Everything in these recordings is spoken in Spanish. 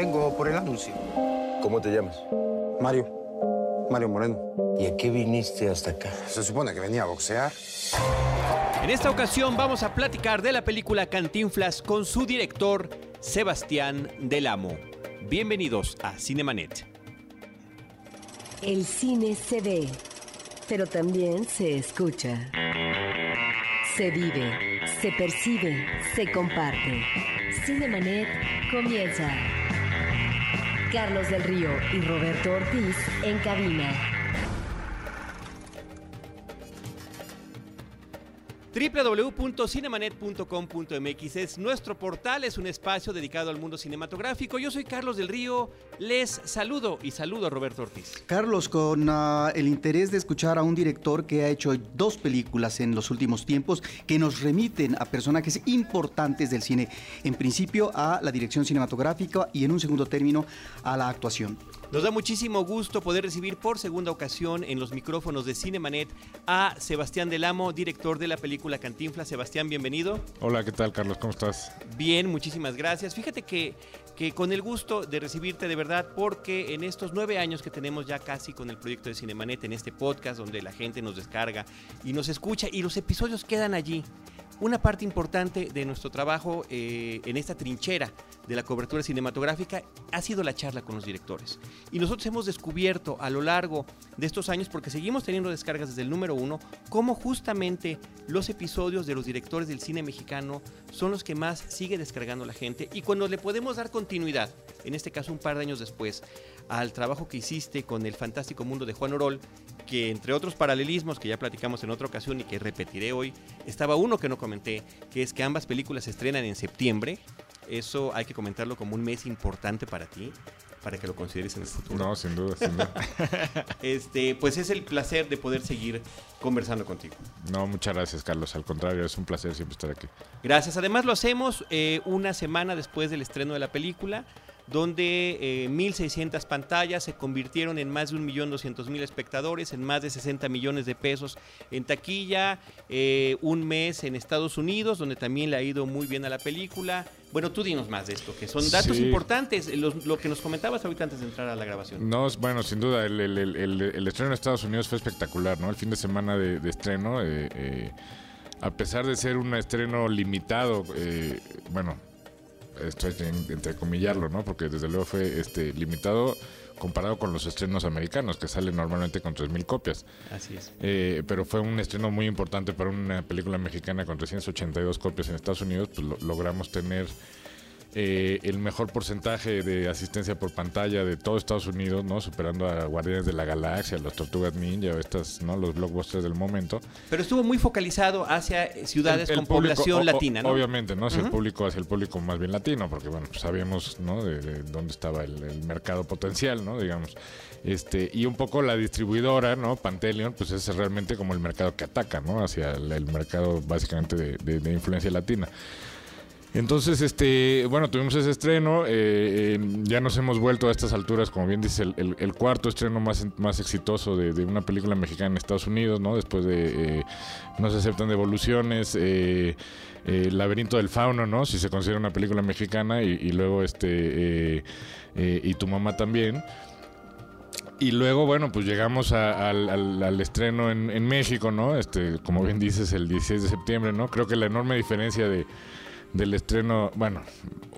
Vengo por el anuncio. ¿Cómo te llamas? Mario. Mario Moreno. ¿Y a qué viniste hasta acá? Se supone que venía a boxear. En esta ocasión vamos a platicar de la película Cantinflas con su director Sebastián Del Amo. Bienvenidos a Cinemanet. El cine se ve, pero también se escucha. Se vive, se percibe, se comparte. Cinemanet comienza. Carlos del Río y Roberto Ortiz en cabina. www.cinemanet.com.mx es nuestro portal, es un espacio dedicado al mundo cinematográfico. Yo soy Carlos del Río, les saludo y saludo a Roberto Ortiz. Carlos, con uh, el interés de escuchar a un director que ha hecho dos películas en los últimos tiempos que nos remiten a personajes importantes del cine, en principio a la dirección cinematográfica y en un segundo término a la actuación. Nos da muchísimo gusto poder recibir por segunda ocasión en los micrófonos de Cinemanet a Sebastián Del Amo, director de la película Cantinflas. Sebastián, bienvenido. Hola, ¿qué tal, Carlos? ¿Cómo estás? Bien, muchísimas gracias. Fíjate que, que con el gusto de recibirte de verdad, porque en estos nueve años que tenemos ya casi con el proyecto de Cinemanet, en este podcast donde la gente nos descarga y nos escucha y los episodios quedan allí. Una parte importante de nuestro trabajo eh, en esta trinchera de la cobertura cinematográfica ha sido la charla con los directores. Y nosotros hemos descubierto a lo largo de estos años, porque seguimos teniendo descargas desde el número uno, cómo justamente los episodios de los directores del cine mexicano son los que más sigue descargando la gente. Y cuando le podemos dar continuidad, en este caso un par de años después, al trabajo que hiciste con el fantástico mundo de Juan Orol, que entre otros paralelismos que ya platicamos en otra ocasión y que repetiré hoy, estaba uno que no comenté, que es que ambas películas se estrenan en septiembre. Eso hay que comentarlo como un mes importante para ti, para que lo consideres en el futuro. No, sin duda, sin duda. este, pues es el placer de poder seguir conversando contigo. No, muchas gracias, Carlos. Al contrario, es un placer siempre estar aquí. Gracias. Además lo hacemos eh, una semana después del estreno de la película donde eh, 1.600 pantallas se convirtieron en más de 1.200.000 espectadores, en más de 60 millones de pesos en taquilla, eh, un mes en Estados Unidos, donde también le ha ido muy bien a la película. Bueno, tú dinos más de esto, que son datos Sí. importantes, los- lo que nos comentabas ahorita antes de entrar a la grabación. No, bueno, sin duda, el, el- el- el- el estreno en Estados Unidos fue espectacular, ¿no? El fin de semana de, de estreno, eh, eh, a pesar de ser un estreno limitado, eh, bueno, esto hay que entrecomillarlo, ¿no? Porque desde luego fue este limitado comparado con los estrenos americanos, que salen normalmente con 3.000 copias. Así es. Eh, pero fue un estreno muy importante para una película mexicana con 382 copias en Estados Unidos, pues lo- logramos tener eh, el mejor porcentaje de asistencia por pantalla de todo Estados Unidos, ¿no? Superando a Guardianes de la Galaxia, los Tortugas Ninja, estas, ¿no? Los blockbusters del momento. Pero estuvo muy focalizado hacia ciudades El- el con público, población o- latina, ¿no? Obviamente, ¿no? Hacia el público, hacia el público más bien latino, porque bueno, pues sabíamos, ¿no? De, de dónde estaba el, el mercado potencial, ¿no? Digamos. Este, y un poco la distribuidora, ¿no? Panteleon, pues es realmente como el mercado que ataca, ¿no? Hacia el, el mercado básicamente de, de- de influencia latina. Entonces, este, bueno, tuvimos ese estreno, eh, eh, ya nos hemos vuelto a estas alturas, como bien dice, el, el- el cuarto estreno más, más exitoso de, una película mexicana en Estados Unidos, ¿no? Después de eh, No se aceptan devoluciones, eh, eh, Laberinto del Fauno, ¿no? Si se considera una película mexicana, y, y luego este, y tu mamá también. Y luego, bueno, pues llegamos al estreno en, en México, ¿no? Este, como bien dices, el 16 de septiembre, ¿no? Creo que la enorme diferencia de, del estreno, bueno,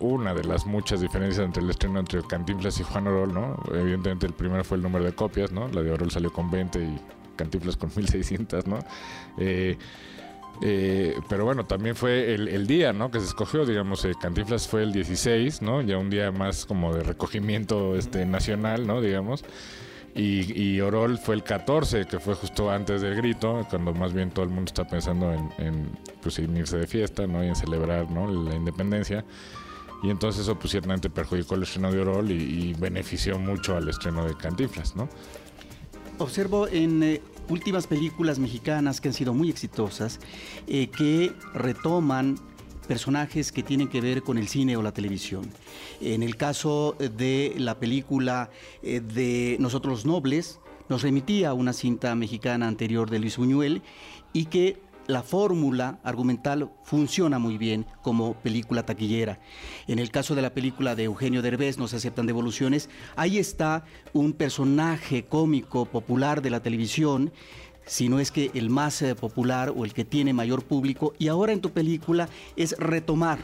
una de las muchas diferencias entre el estreno entre Cantinflas y Juan Orol, ¿no? Evidentemente el primero fue el número de copias, ¿no? La de Orol salió con 20 y Cantinflas con 1600, ¿no? Eh, eh, pero bueno, también fue el, día, ¿no? Que se escogió, digamos, eh, Cantinflas fue el 16, ¿no? Ya un día más como de recogimiento este, nacional, ¿no? Digamos. Y, y Orol fue el 14, que fue justo antes del grito, cuando más bien todo el mundo está pensando en, en, pues, irse de fiesta, ¿no? Y en celebrar, ¿no? La independencia. Y entonces eso pues ciertamente perjudicó el estreno de Orol y, y benefició mucho al estreno de Cantinflas, ¿no? Observo en eh, últimas películas mexicanas que han sido muy exitosas, eh, que retoman personajes que tienen que ver con el cine o la televisión. En el caso de la película eh, de Nosotros Nobles, nos remitía a una cinta mexicana anterior de Luis Buñuel y que la fórmula argumental funciona muy bien como película taquillera. En el caso de la película de Eugenio Derbez, No se aceptan devoluciones, ahí está un personaje cómico popular de la televisión si no es que el más eh, popular o el que tiene mayor público, y ahora en tu película es retomar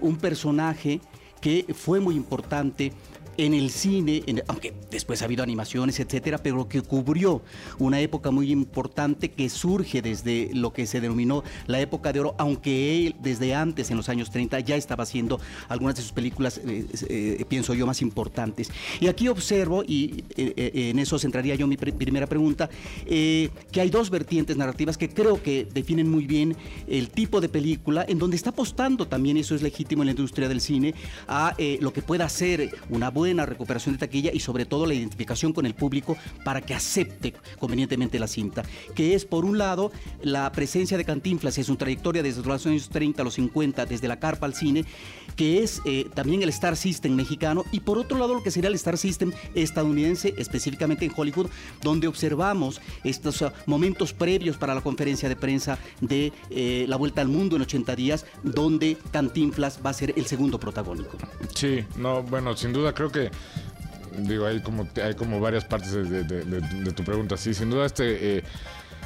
un personaje que fue muy importante en el cine, aunque después ha habido animaciones, etcétera, pero que cubrió una época muy importante que surge desde lo que se denominó la época de oro, aunque él desde antes, en los años 30, ya estaba haciendo algunas de sus películas, eh, eh, pienso yo, más importantes. Y aquí observo, y eh, en eso centraría yo mi primera pregunta, que hay dos vertientes narrativas que creo que definen muy bien el tipo de película en donde está apostando también, eso es legítimo en la industria del cine, a lo que pueda ser una buena buena recuperación de taquilla y sobre todo la identificación con el público para que acepte convenientemente la cinta, que es por un lado la presencia de Cantinflas en su trayectoria desde los años 30 a los 50, desde la carpa al cine, que es eh, también el Star System mexicano y por otro lado lo que sería el Star System estadounidense, específicamente en Hollywood, donde observamos estos uh, momentos previos para la conferencia de prensa de eh, la Vuelta al Mundo en 80 días, donde Cantinflas va a ser el segundo protagónico. Sí, no, bueno, sin duda creo que digo, hay como, hay como varias partes de, tu pregunta. Sí, sin duda este... Eh,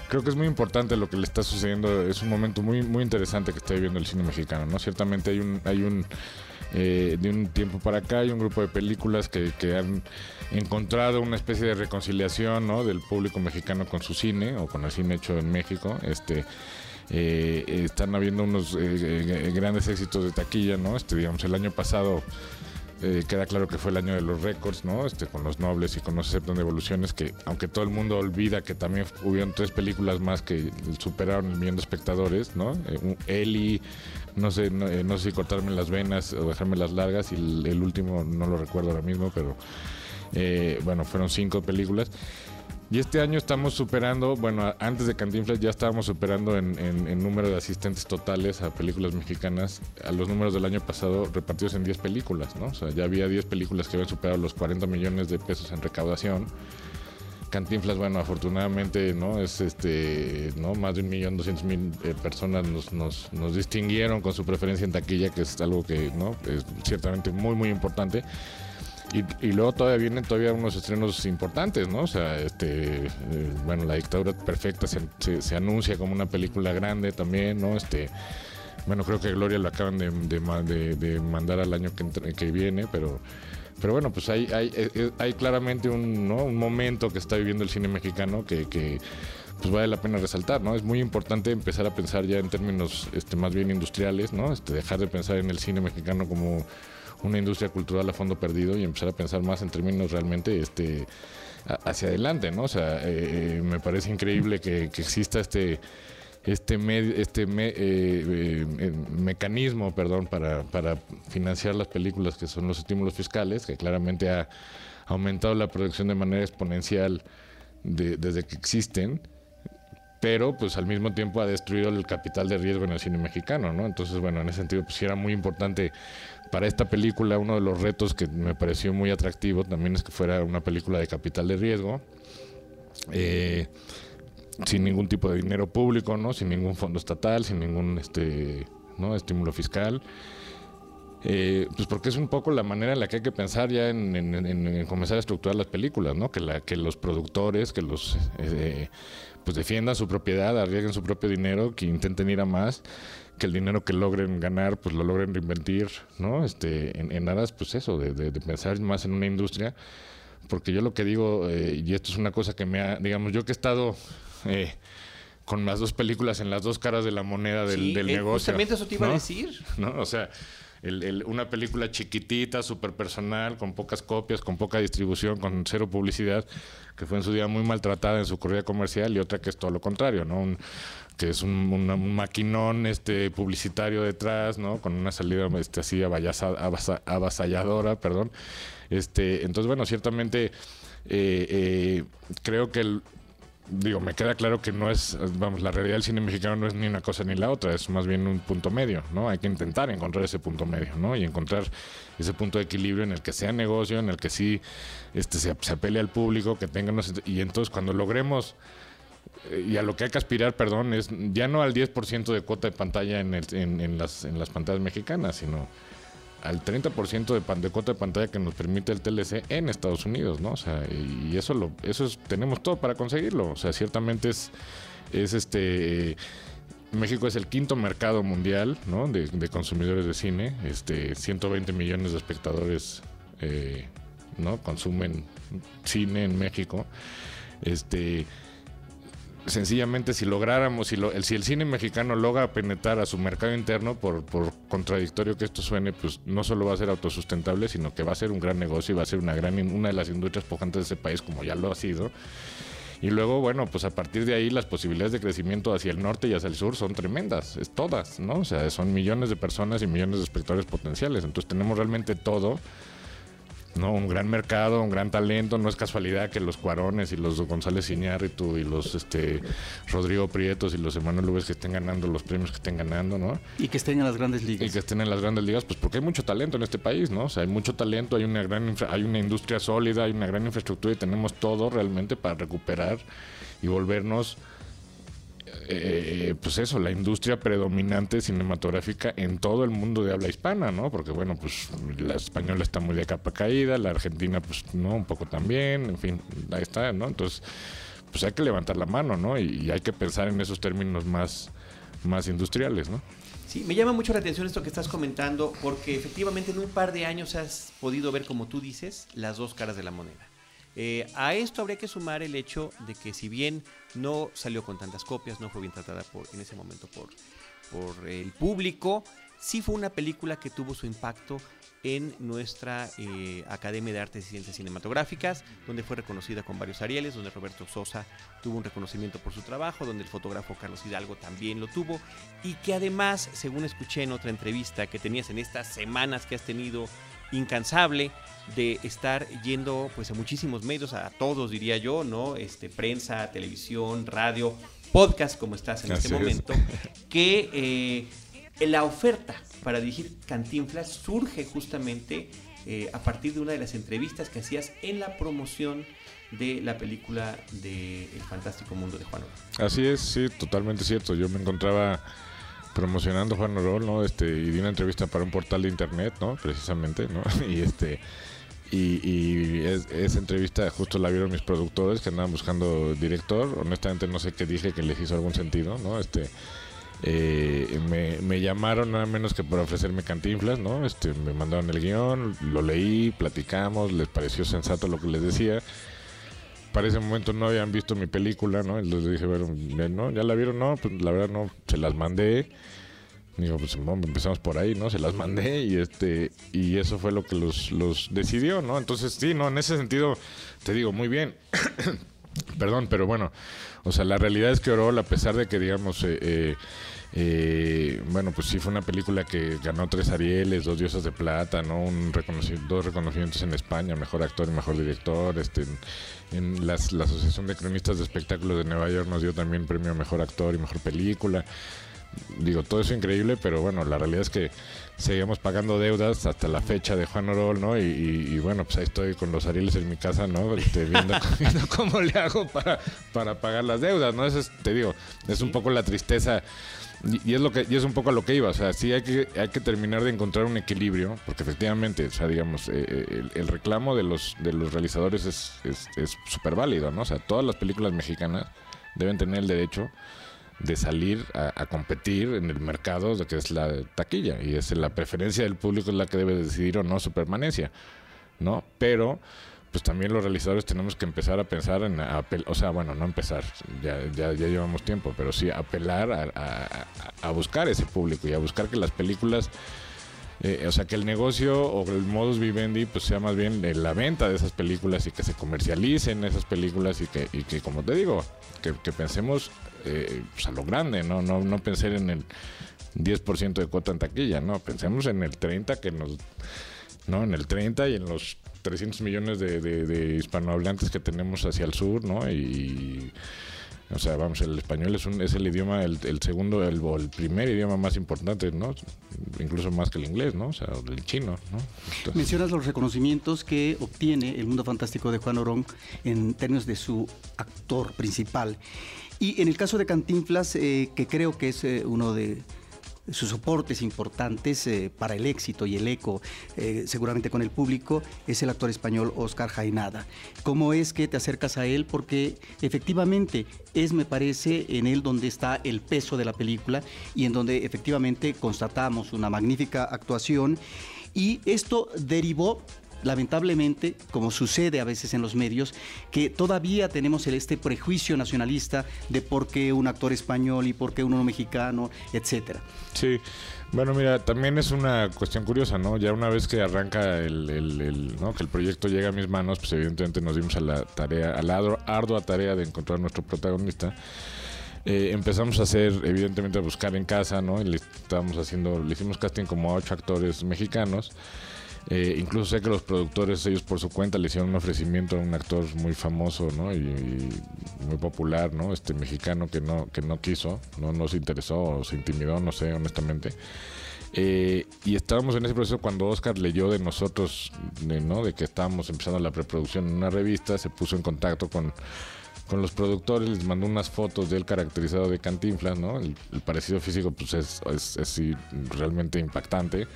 creo que es muy importante lo que le está sucediendo. Es un momento muy, muy interesante que está viviendo el cine mexicano, ¿no? Ciertamente hay un... Hay un eh, de un tiempo para acá hay un grupo de películas que, que, han encontrado una especie de reconciliación ¿no? del público mexicano con su cine o con el cine hecho en México. Este, eh, están habiendo unos grandes éxitos de taquilla, ¿no? Este, digamos, el año pasado eh, queda claro que fue el año de los récords, ¿no? Este, con los nobles y con los aceptan devoluciones, que aunque todo el mundo olvida que también hubieron tres películas más que superaron el millón de espectadores, ¿no? Eh, Eli, no sé, eh, no, sé si cortarme las venas o dejarme las largas, y el, último no lo recuerdo ahora mismo, pero bueno, fueron cinco películas. Y este año estamos superando, bueno, antes de Cantinflas ya estábamos superando en, número de asistentes totales a películas mexicanas a los números del año pasado repartidos en 10 películas, ¿no? O sea, ya había 10 películas que habían superado los 40 millones de pesos en recaudación. Cantinflas, bueno, afortunadamente, ¿no? Es este, ¿no? Más de un millón doscientos mil eh, personas nos, nos, nos, distinguieron con su preferencia en taquilla, que es algo que, ¿no? Es ciertamente muy, muy importante. Y, luego todavía vienen todavía unos estrenos importantes, ¿no? O sea, este, eh, bueno, La dictadura perfecta se, se, anuncia como una película grande también, ¿no? Este, bueno, creo que Gloria lo acaban de, de, mandar al año que, que viene, pero, pero bueno, pues hay, hay, eh, eh, hay claramente un, ¿no? un momento que está viviendo el cine mexicano que, que pues vale la pena resaltar, ¿no? Es muy importante empezar a pensar ya en términos este, más bien industriales, ¿no? Este, dejar de pensar en el cine mexicano como una industria cultural a fondo perdido y empezar a pensar más en términos realmente este hacia adelante, ¿no? O sea, eh, eh, me parece increíble que, exista este este este eh, mecanismo, perdón, para, para financiar las películas que son los estímulos fiscales, que claramente ha aumentado la producción de manera exponencial desde que existen pero pues al mismo tiempo ha destruido el capital de riesgo en el cine mexicano, ¿no? Entonces, bueno, en ese sentido, pues era muy importante para esta película, uno de los retos que me pareció muy atractivo también es que fuera una película de capital de riesgo, eh, sin ningún tipo de dinero público, ¿no? Sin ningún fondo estatal, sin ningún este, ¿no? estímulo fiscal. Eh, pues porque es un poco la manera en la que hay que pensar ya en, comenzar a estructurar las películas, ¿no? Que, la, que los productores, que los eh, pues defiendan su propiedad, arriesguen su propio dinero, que intenten ir a más, que el dinero que logren ganar, pues lo logren reinventir, ¿no? Este, en, en aras, pues eso, de, pensar más en una industria, porque yo lo que digo, eh, y esto es una cosa que me ha, digamos, yo que he estado eh, con las dos películas en las dos caras de la moneda del, del negocio. Justamente eso te iba a decir. ¿no? O sea, una película chiquitita, súper personal, con pocas copias, con poca distribución, con cero publicidad, que fue en su día muy maltratada en su corrida comercial, y otra que es todo lo contrario, ¿no? Que es un, maquinón este publicitario detrás, ¿no? Con una salida este, así avasalladora, perdón. Este, entonces, bueno, ciertamente eh, eh, creo que el, digo, me queda claro que no es, vamos, la realidad del cine mexicano no es ni una cosa ni la otra, es más bien un punto medio, ¿no? Hay que intentar encontrar ese punto medio, ¿no? Y encontrar ese punto de equilibrio en el que sea negocio, en el que sí este, se, se apele al público, que tengan... Y entonces cuando logremos y a lo que hay que aspirar, perdón, es ya no al 10% de cuota de pantalla en, el- en- en las, en las pantallas mexicanas, sino al 30% de, de cuota de pantalla que nos permite el TLC en Estados Unidos, ¿no? O sea, y eso lo eso es, tenemos todo para conseguirlo. O sea, ciertamente es es este México es el quinto mercado mundial, ¿no? De, de consumidores de cine, este 120 millones de espectadores eh, ¿no? consumen cine en México. Este sencillamente si lográramos, si, lo- el, si el cine mexicano logra penetrar a su mercado interno, por, por contradictorio que esto suene, pues no solo va a ser autosustentable, sino que va a ser un gran negocio y va a ser una, gran, una de las industrias pujantes de ese país, como ya lo ha sido. Y luego, bueno, pues a partir de ahí las posibilidades de crecimiento hacia el norte y hacia el sur son tremendas, es todas, ¿no? O sea, son millones de personas y millones de espectadores potenciales. Entonces tenemos realmente todo ¿no? Un gran mercado, un gran talento. No es casualidad que los Cuarones y los González Iñárritu y los este Rodrigo Prietos y los Emanuel López que estén ganando los premios que estén ganando, ¿no? Y que estén en las grandes Y ligas. que estén en las grandes ligas, pues porque hay mucho talento en este país, ¿no? O sea, hay mucho talento, hay una gran infra- hay una industria sólida, hay una gran infraestructura y tenemos todo realmente para recuperar y volvernos eh, pues eso, la industria predominante cinematográfica en todo el mundo de habla hispana, ¿no? Porque bueno, pues la española está muy de capa caída, la argentina pues no, un poco también, en fin, ahí está, ¿no? Entonces, pues hay que levantar la mano, ¿no? Y, y hay que pensar en esos términos más, más industriales, ¿no? Sí, me llama mucho la atención esto que estás comentando, porque efectivamente en un par de años has podido ver, como tú dices, las dos caras de la moneda. Eh, a esto habría que sumar el hecho de que si bien no salió con tantas copias, no fue bien tratada por, en ese momento por, el público, sí fue una película que tuvo su impacto en nuestra eh, Academia de Artes y Ciencias Cinematográficas, donde fue reconocida con varios Arieles, donde Roberto Sosa tuvo un reconocimiento por su trabajo, donde el fotógrafo Carlos Hidalgo también lo tuvo, y que además, según escuché en otra entrevista que tenías en estas semanas que has tenido incansable de estar yendo pues a muchísimos medios, a todos diría yo, ¿no? Este, prensa, televisión, radio, podcast como estás en Así este es. momento, que eh, la oferta para dirigir Cantinflas surge justamente eh, a partir de una de las entrevistas que hacías en la promoción de la película de El Fantástico Mundo de Juan. Así es, sí, totalmente cierto. Yo me encontraba promocionando Juan Orol, ¿no? Este, y di una entrevista para un portal de internet, ¿no? Precisamente, ¿no? Y este y, y es- esa entrevista justo la vieron mis productores que andaban buscando director. Honestamente no sé qué dije que les hizo algún sentido, ¿no? Este eh, me, llamaron nada menos que para ofrecerme cantinflas, ¿no? Este, me mandaron el guion, lo leí, platicamos, les pareció sensato lo que les decía para ese momento no habían visto mi película, ¿no? Entonces dije, bueno, ¿no? ¿Ya la vieron? No, pues la verdad no, se las mandé. Digo, pues empezamos por ahí, ¿no? Se las mandé y este y eso fue lo que los, los decidió, ¿no? Entonces, sí, no, en ese sentido, te digo, muy bien. Perdón, pero bueno, o sea, la realidad es que Orol, a pesar de que, digamos, eh, eh, eh, bueno, pues sí fue una película que ganó tres Arieles, dos Diosas de Plata, ¿no? Un dos reconocimientos en España, mejor actor y mejor director. Este, en, en las- la Asociación de Cronistas de Espectáculos de Nueva York nos dio también premio a mejor actor y mejor película. Digo, todo eso increíble, pero bueno, la realidad es que seguimos pagando deudas hasta la fecha de Juan Orol, ¿no? Y, y- y bueno, pues ahí estoy con los Arieles en mi casa, ¿no? Este, viendo, viendo cómo le hago para, para pagar las deudas, ¿no? Eso es, te digo, es un poco la tristeza y, es lo que y es un poco a lo que iba, o sea, sí hay que hay que terminar de encontrar un equilibrio, porque efectivamente, o sea, digamos, eh, eh, el, reclamo de los de los realizadores es es es súper válido, ¿no? O sea, todas las películas mexicanas deben tener el derecho de salir a, competir en el mercado que es la taquilla y es la preferencia del público es la que debe decidir o no su permanencia, ¿no? Pero pues también los realizadores tenemos que empezar a pensar en, apel- o sea, bueno, no empezar, ya, ya, ya llevamos tiempo, pero sí apelar a, a- a- a buscar ese público y a buscar que las películas, eh, o sea, que el negocio o el modus vivendi pues sea más bien de la venta de esas películas y que se comercialicen esas películas y que, y que como te digo, que, que pensemos eh, pues, a lo grande, ¿no? No, no pensar en el 10% de cuota en taquilla, no, pensemos en el 30 que nos ¿no? En el 30 y en los 300 millones de, hispanohablantes que tenemos hacia el sur, ¿no? Y, O sea, vamos, el español es, un, el idioma, el, segundo, el, primer idioma más importante, ¿no? Incluso más que el inglés, ¿no? O sea, el chino, ¿no? Mencionas los reconocimientos que obtiene el mundo fantástico de Juan Orón en términos de su actor principal. Y en el caso de Cantinflas, eh, que creo que es eh, uno de sus soportes importantes eh, para el éxito y el eco, eh, seguramente con el público, es el actor español Oscar Jaenada. ¿Cómo es que te acercas a él? Porque efectivamente es, me parece, en él donde está el peso de la película y en donde efectivamente constatamos una magnífica actuación. Y esto derivó lamentablemente, como sucede a veces en los medios, que todavía tenemos este prejuicio nacionalista de por qué un actor español y por qué uno mexicano, etcétera. Sí, bueno, mira, también es una cuestión curiosa, ¿no? Ya una vez que arranca el, el- que el proyecto llega a mis manos, pues evidentemente nos dimos a la tarea, a la ardua- ardua tarea de encontrar nuestro protagonista. Eh, empezamos a hacer, evidentemente, a buscar en casa, ¿no? Y le estábamos haciendo, le hicimos casting como a ocho actores mexicanos. Eh, incluso sé que los productores, ellos por su cuenta, le hicieron un ofrecimiento a un actor muy famoso, ¿no? Y, y muy popular, ¿no? Este mexicano que no, que no quiso, no nos interesó o se intimidó, no sé, honestamente. Eh, y estábamos en ese proceso cuando Oscar leyó de nosotros, de, ¿no? De que estábamos empezando la preproducción en una revista, se puso en contacto con, con los productores, les mandó unas fotos de él caracterizado de Cantinflas, ¿no? El, el parecido físico, pues es, es, es realmente impactante.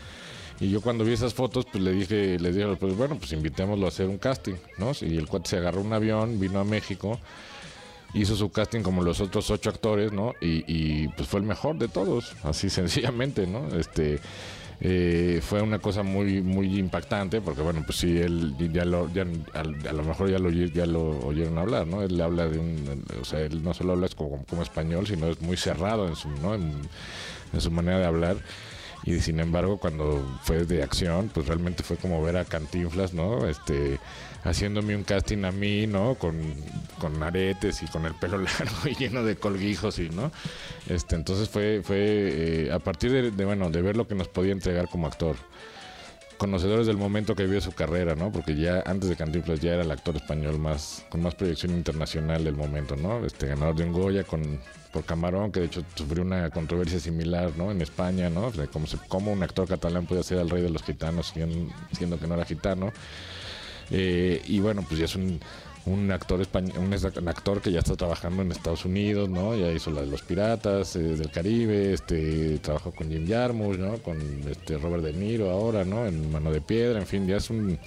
Y yo cuando vi esas fotos, pues le dije, les dije, pues bueno, pues invitémoslo a hacer un casting, ¿no? Y el cuate se agarró un avión, vino a México, hizo su casting como los otros ocho actores, ¿no? Y, y, pues fue el mejor de todos, así sencillamente, ¿no? Este eh, fue una cosa muy muy impactante porque bueno pues sí él ya lo ya, a, a lo mejor ya lo ya lo oyeron hablar no él habla de un o sea él no solo habla como, como español sino es muy cerrado en su no en su manera de hablar y sin embargo cuando fue de acción pues realmente fue como ver a Cantinflas no este haciéndome un casting a mí no con, con aretes y con el pelo largo y lleno de colguijos y no este entonces fue fue eh, a partir de, de, bueno de ver lo que nos podía entregar como actor conocedores del momento que vio su carrera, ¿no? Porque ya antes de Cantinflas ya era el actor español más con más proyección internacional del momento, ¿no? Este ganador de un Goya con por Camarón, que de hecho sufrió una controversia similar, ¿no? En España, ¿no? Sea, cómo, se- cómo un actor catalán podía ser el rey de los gitanos siendo, siendo que no era gitano. Eh, y bueno, pues ya es un, un actor español, un, actor que ya está trabajando en Estados Unidos, ¿no? Ya hizo la de los piratas eh, del Caribe, este trabajó con Jim Jarmusch, ¿no? Con este Robert De Niro ahora, ¿no? En Mano de Piedra, en fin, ya es un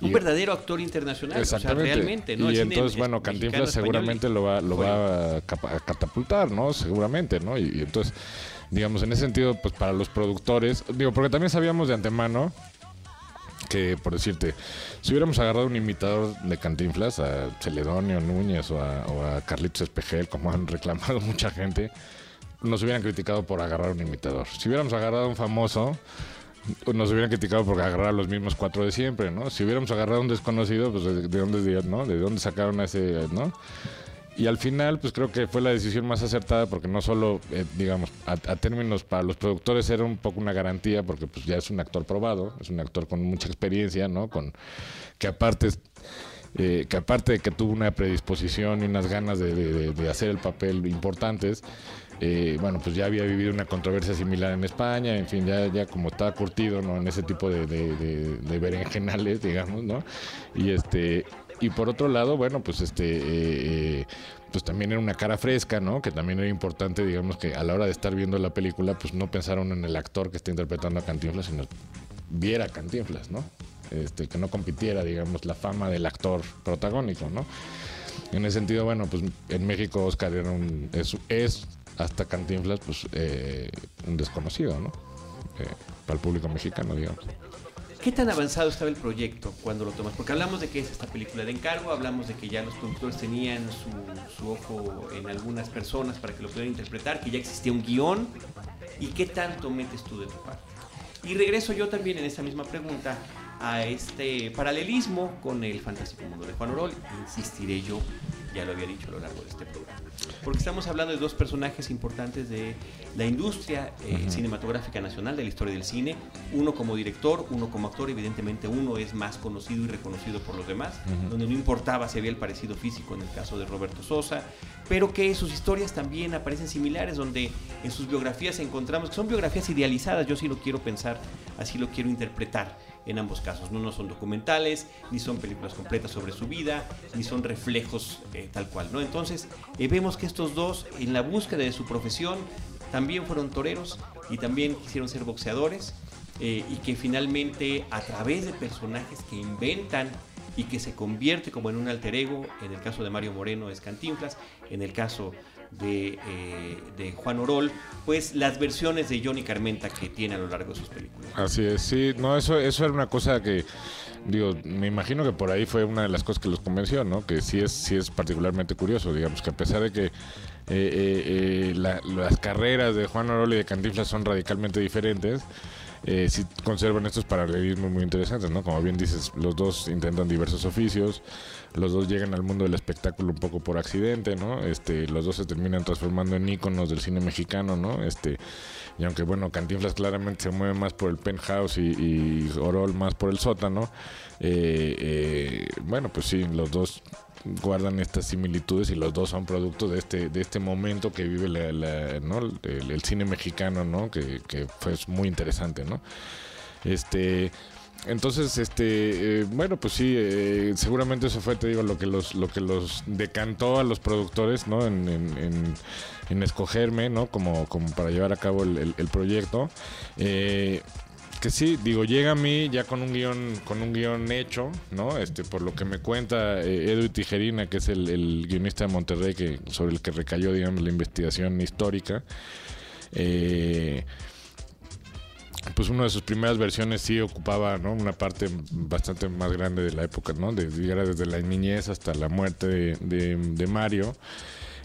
Un y- verdadero actor internacional, o sea, Exactamente. realmente, ¿no? Y entonces, es- bueno, Cantinflas seguramente lo va, lo va a catapultar, ¿no? Seguramente, ¿no? Y, y entonces, digamos, en ese sentido, pues para los productores, digo, porque también sabíamos de antemano por decirte, si hubiéramos agarrado un imitador de Cantinflas, a Celedonio Núñez o a, o a Carlitos Espejel, como han reclamado mucha gente, nos hubieran criticado por agarrar un imitador. Si hubiéramos agarrado a un famoso, nos hubieran criticado por agarrar los mismos cuatro de siempre, ¿no? Si hubiéramos agarrado un desconocido, pues de, de dónde, ¿no? De dónde sacaron a ese, ¿no? Y al final, pues creo que fue la decisión más acertada porque no solo, eh, digamos, a, términos para los productores era un poco una garantía porque pues ya es un actor probado, es un actor con mucha experiencia, ¿no? Con que aparte eh, que aparte de que tuvo una predisposición y unas ganas de, hacer el papel importantes, eh, bueno, pues ya había vivido una controversia similar en España, en fin, ya, ya como estaba curtido, ¿no? En ese tipo de berenjenales, digamos, ¿no? Y este, y por otro lado, bueno, pues este, eh, eh, pues también era una cara fresca, ¿no? Que también era importante, digamos, que a la hora de estar viendo la película, pues no pensaron en el actor que está interpretando a Cantinflas, sino viera a Cantinflas, ¿no? Este, que no compitiera, digamos, la fama del actor protagónico, ¿no? En ese sentido, bueno, pues en México Oscar era un, es, es hasta Cantinflas, pues eh, un desconocido, ¿no? Eh, para el público mexicano, digamos. ¿Qué tan avanzado estaba el proyecto cuando lo tomas? Porque hablamos de que es esta película de encargo, hablamos de que ya los productores tenían su, ojo en algunas personas para que lo pudieran interpretar, que ya existía un guion. ¿Y qué tanto metes tú de tu parte? Y regreso yo también en esta misma pregunta a este paralelismo con el fantástico mundo de Juan Orol. Insistiré yo, ya lo había dicho a lo largo de este programa. Porque estamos hablando de dos personajes importantes de la industria eh, cinematográfica nacional, de la historia del cine, uno como director, uno como actor, evidentemente uno es más conocido y reconocido por los demás, donde no importaba si había el parecido físico en el caso de Roberto Sosa, pero que sus historias también aparecen similares, donde en sus biografías encontramos que son biografías idealizadas, yo sí lo quiero pensar, así lo quiero interpretar en ambos casos. No, no son documentales, ni son películas completas sobre su vida, ni son reflejos eh, tal cual. ¿no? Entonces eh, vemos que estos dos, en la búsqueda de su profesión, también fueron toreros y también quisieron ser boxeadores. eh, y que finalmente a través de personajes que inventan y que se convierte como en un alter ego, en el caso de Mario Moreno es Cantinflas, en el caso de, eh, de Juan Orol, pues las versiones de Johnny Carmenta que tiene a lo largo de sus películas. Así es, sí, no, eso, eso era una cosa que, digo, me imagino que por ahí fue una de las cosas que los convenció, ¿no? Que sí es, sí es particularmente curioso, digamos, que a pesar de que eh, eh, eh, la- las carreras de Juan Orol y de Cantinflas son radicalmente diferentes, eh, sí conservan estos paralelismos muy interesantes, ¿no? Como bien dices, los dos intentan diversos oficios, los dos llegan al mundo del espectáculo un poco por accidente, ¿no? Este, los dos se terminan transformando en íconos del cine mexicano, ¿no? Este, y aunque bueno, Cantinflas claramente se mueve más por el penthouse y, y Orol más por el sótano, eh, eh, bueno, pues sí, los dos guardan estas similitudes y los dos son producto de este de este momento que vive la- la- ¿no? el, cine mexicano, ¿no? Que, que fue muy interesante, ¿no? Este, entonces, este, eh, bueno, pues sí, eh, seguramente eso fue, te digo, lo que los, lo que los decantó a los productores, ¿no? En, en- en- escogerme, ¿no? Como, como para llevar a cabo el proyecto. Eh, que sí, digo, llega a mí ya con un guion, con un guion hecho, ¿no? Este, por lo que me cuenta eh, Tijerina, que es el, guionista de Monterrey, que, sobre el que recayó, digamos, la investigación histórica. Eh, pues una de sus primeras versiones sí ocupaba ¿no? una parte bastante más grande de la época, ¿no? De, era desde la niñez hasta la muerte de Mario.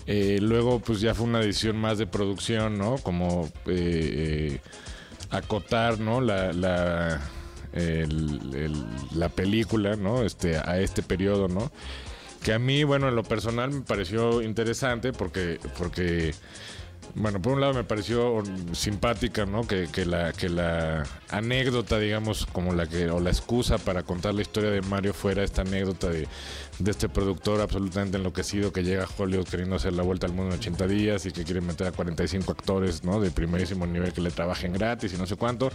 Eh, luego, pues ya fue una edición más de producción, ¿no? Como eh, eh, acotar, ¿no? La, la, la película, ¿no? Este, a este periodo, ¿no? Que a mí, bueno, en lo personal me pareció interesante porque, porque bueno, por un lado me pareció simpática, ¿no? Que, que la, que la anécdota, digamos, como la que, o la excusa para contar la historia de Mario fuera esta anécdota de, este productor absolutamente enloquecido que llega a Hollywood queriendo hacer la vuelta al mundo en 80 días y que quiere meter a 45 actores, ¿no? De primerísimo nivel que le trabajen gratis y no sé cuánto.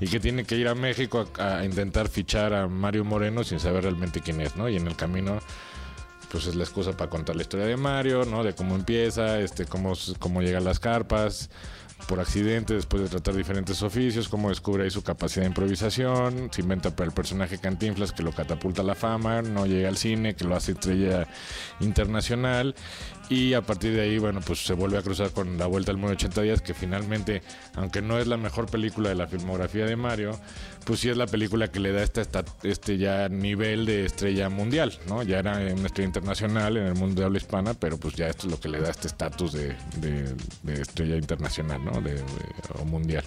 Y que tiene que ir a México a, a intentar fichar a Mario Moreno sin saber realmente quién es, ¿no? Y en el camino pues es la excusa para contar la historia de Mario, ¿no? De cómo empieza, este, cómo, cómo llega a las carpas por accidente, después de tratar diferentes oficios, cómo descubre ahí su capacidad de improvisación, se inventa para el personaje Cantinflas que lo catapulta a la fama, no llega al cine, que lo hace estrella internacional y a partir de ahí, bueno, pues se vuelve a cruzar con La Vuelta al Mundo 80 días, que finalmente, aunque no es la mejor película de la filmografía de Mario, pues sí es la película que le da esta, esta- este ya nivel de estrella mundial, ¿no? Ya era una estrella internacional en el mundo de habla hispana, pero pues ya esto es lo que le da este estatus de, de- de estrella internacional, ¿no? De, o mundial.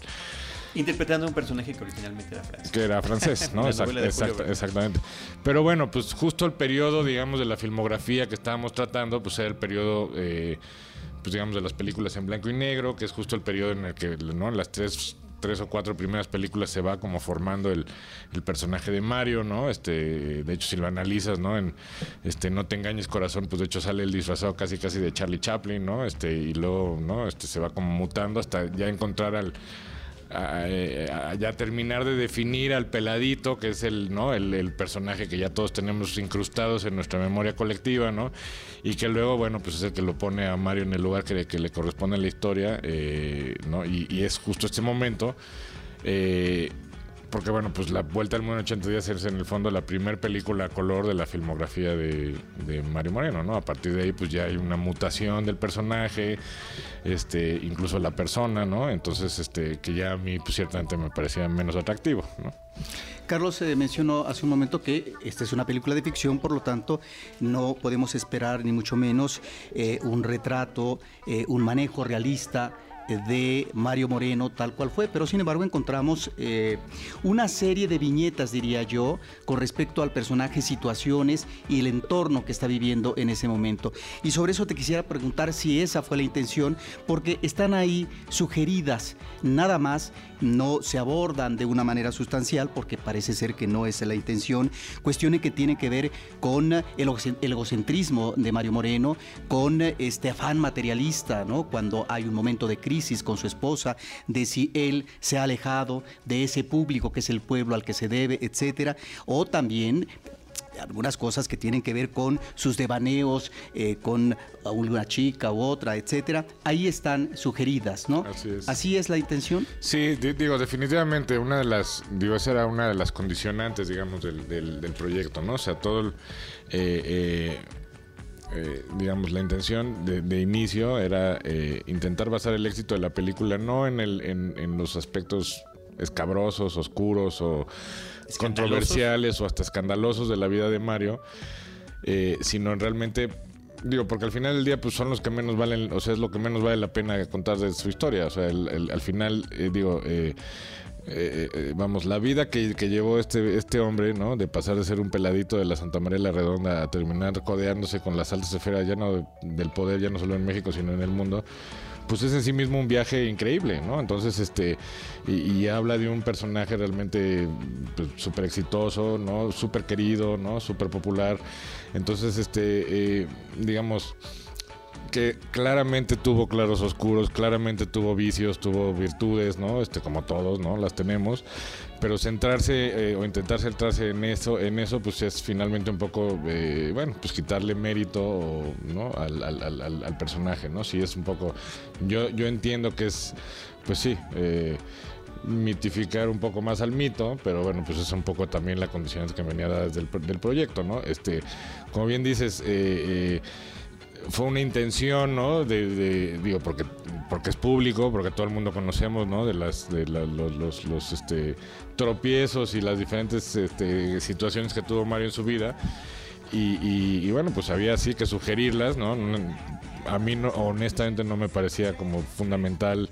Interpretando a un personaje que originalmente era francés. Que era francés, ¿no? Exact- exactamente. Pero bueno, pues justo el periodo, digamos, de la filmografía que estábamos tratando, pues era el periodo, eh, pues digamos, de las películas en blanco y negro, que es justo el periodo en el que, ¿no? Las tres tres o cuatro primeras películas se va como formando el, el personaje de Mario, ¿no? Este, de hecho, si lo analizas, ¿no? En este, No te engañes corazón, pues de hecho sale el disfrazado casi casi de Charlie Chaplin, ¿no? Este, y luego, ¿no? Este se va como mutando hasta ya encontrar al a, eh, a ya terminar de definir al peladito, que es el, ¿no? el, personaje que ya todos tenemos incrustados en nuestra memoria colectiva, ¿no? Y que luego, bueno, pues es el que lo pone a Mario en el lugar que, le- corresponde en la historia, eh, ¿no? Y, y es justo este momento. eh, porque bueno, pues la Vuelta al Mundo en 80 días es en el fondo la primer película a color de la filmografía de, Mario Moreno, ¿no? A partir de ahí pues ya hay una mutación del personaje, este, incluso la persona, ¿no? Entonces, este, que ya a mí pues ciertamente me parecía menos atractivo, ¿no? Carlos eh, mencionó hace un momento que esta es una película de ficción, por lo tanto no podemos esperar ni mucho menos eh, un retrato, eh, un manejo realista de Mario Moreno tal cual fue, pero sin embargo encontramos eh, una serie de viñetas, diría yo, con respecto al personaje, situaciones y el entorno que está viviendo en ese momento. Y sobre eso te quisiera preguntar si esa fue la intención, porque están ahí sugeridas, nada más no se abordan de una manera sustancial, porque parece ser que no es la intención, cuestiones que tienen que ver con el egocentrismo de Mario Moreno, con este afán materialista, ¿no? Cuando hay un momento de crisis con su esposa, de si él se ha alejado de ese público que es el pueblo al que se debe, etcétera, o también algunas cosas que tienen que ver con sus devaneos, eh, con una chica u otra, etcétera, ahí están sugeridas, ¿no? Así es. ¿Así es la intención? Sí, di- digo, definitivamente una de las, digo, esa era una de las condicionantes, digamos, del, del- del proyecto, ¿no? O sea, todo el, eh, eh, eh, digamos, la intención de, de inicio era eh, intentar basar el éxito de la película no en, el, en, en los aspectos escabrosos, oscuros o controversiales o hasta escandalosos de la vida de Mario, eh, sino en realmente digo porque al final del día pues son los que menos valen o sea es lo que menos vale la pena contar de su historia. O sea el- el- al final eh, digo eh, eh, eh, vamos la vida que, llevó este este hombre no de pasar de ser un peladito de la Santa María la Redonda a terminar codeándose con las altas esferas ya no de- del poder ya no solo en México sino en el mundo pues es en sí mismo un viaje increíble, ¿no? Entonces, este, y, habla de un personaje realmente pues, súper exitoso, ¿no? Súper querido, ¿no? Súper popular. Entonces, este, eh, digamos, que claramente tuvo claros oscuros, claramente tuvo vicios, tuvo virtudes, ¿no? Este, como todos, ¿no? Las tenemos. Pero centrarse eh, o intentar centrarse en eso, en eso, pues es finalmente un poco, eh, bueno, pues quitarle mérito, ¿no? Al, al- personaje, ¿no? Sí es un poco, yo, yo entiendo que es, pues sí, eh, mitificar un poco más al mito, pero bueno, pues es un poco también la condición que venía desde el, del proyecto, ¿no? Este, como bien dices, eh, fue una intención, ¿no? De, digo, porque, porque es público, porque todo el mundo conocemos, ¿no? De las, de los, los, los, este, tropiezos y las diferentes este, situaciones que tuvo Mario en su vida. Y, y- bueno, pues había así que sugerirlas, ¿no? No- A mí no, honestamente no me parecía como fundamental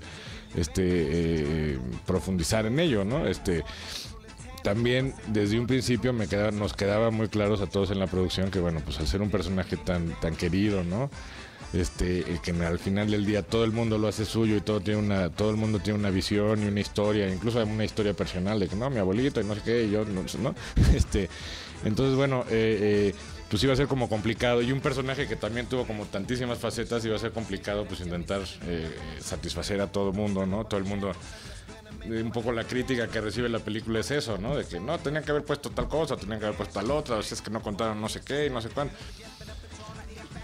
este eh, profundizar en ello, ¿no? Este también desde un principio me quedaba, nos quedaba muy claros a todos en la producción que bueno, pues al ser un personaje tan, tan querido, ¿no? Este, que al final del día todo el mundo lo hace suyo y todo tiene una, todo el mundo tiene una visión y una historia, incluso una historia personal de que no, mi abuelito y no sé qué, y yo no, ¿no? Este, entonces bueno, eh, eh, pues iba a ser como complicado y un personaje que también tuvo como tantísimas facetas iba a ser complicado pues intentar eh, satisfacer a todo el mundo, ¿no? Todo el mundo un poco la crítica que recibe la película es eso, ¿no? De que no, tenían que haber puesto tal cosa, tenían que haber puesto tal otra, o si es que no contaron no sé qué y no sé cuánto.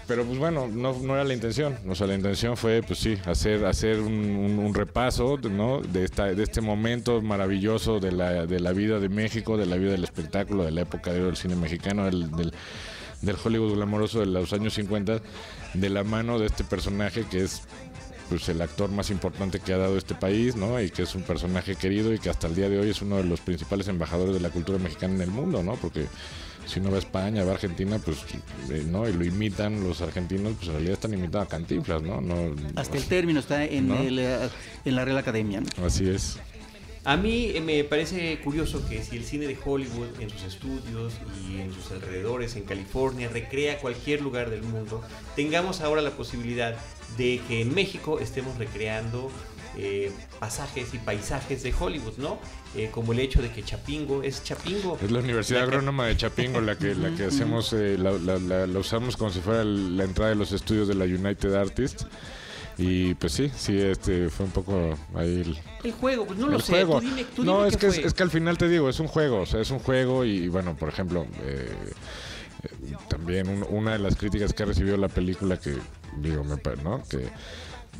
Pero pues bueno, no, era la intención. O sea, la intención fue, pues sí, hacer, hacer un, repaso, ¿no? De, esta, de este momento maravilloso de la, de la vida de México, de la vida del espectáculo, de la época del cine mexicano, del, del Hollywood glamoroso de los años 50, de la mano de este personaje que es pues el actor más importante que ha dado este país, ¿no? Y que es un personaje querido y que hasta el día de hoy es uno de los principales embajadores de la cultura mexicana en el mundo, ¿no? Porque si uno va a España, va a Argentina, pues, eh, ¿no? Y lo imitan los argentinos, pues en realidad están imitando a Cantinflas, ¿no? no Hasta el término está en, ¿No? el, eh, en la Real Academia. ¿no? Así es. A mí eh, me parece curioso que si el cine de Hollywood en sus estudios y en sus alrededores en California recrea cualquier lugar del mundo, tengamos ahora la posibilidad de que en México estemos recreando eh, pasajes y paisajes de Hollywood, ¿no? Eh, como el hecho de que Chapingo es Chapingo. Es la Universidad La Agrónoma de Chapingo la que, la que hacemos, eh, la, la- usamos como si fuera la entrada de los estudios de la United Artists. Y pues sí, sí, este fue un poco ahí el, El juego, pues no lo sé. Tú dime, tú no, dime es que, es, que al final te digo, es un juego, o sea, es un juego y, bueno, por ejemplo, eh, también un- una de las críticas que ha recibido la película que, digo, me ¿no? Que,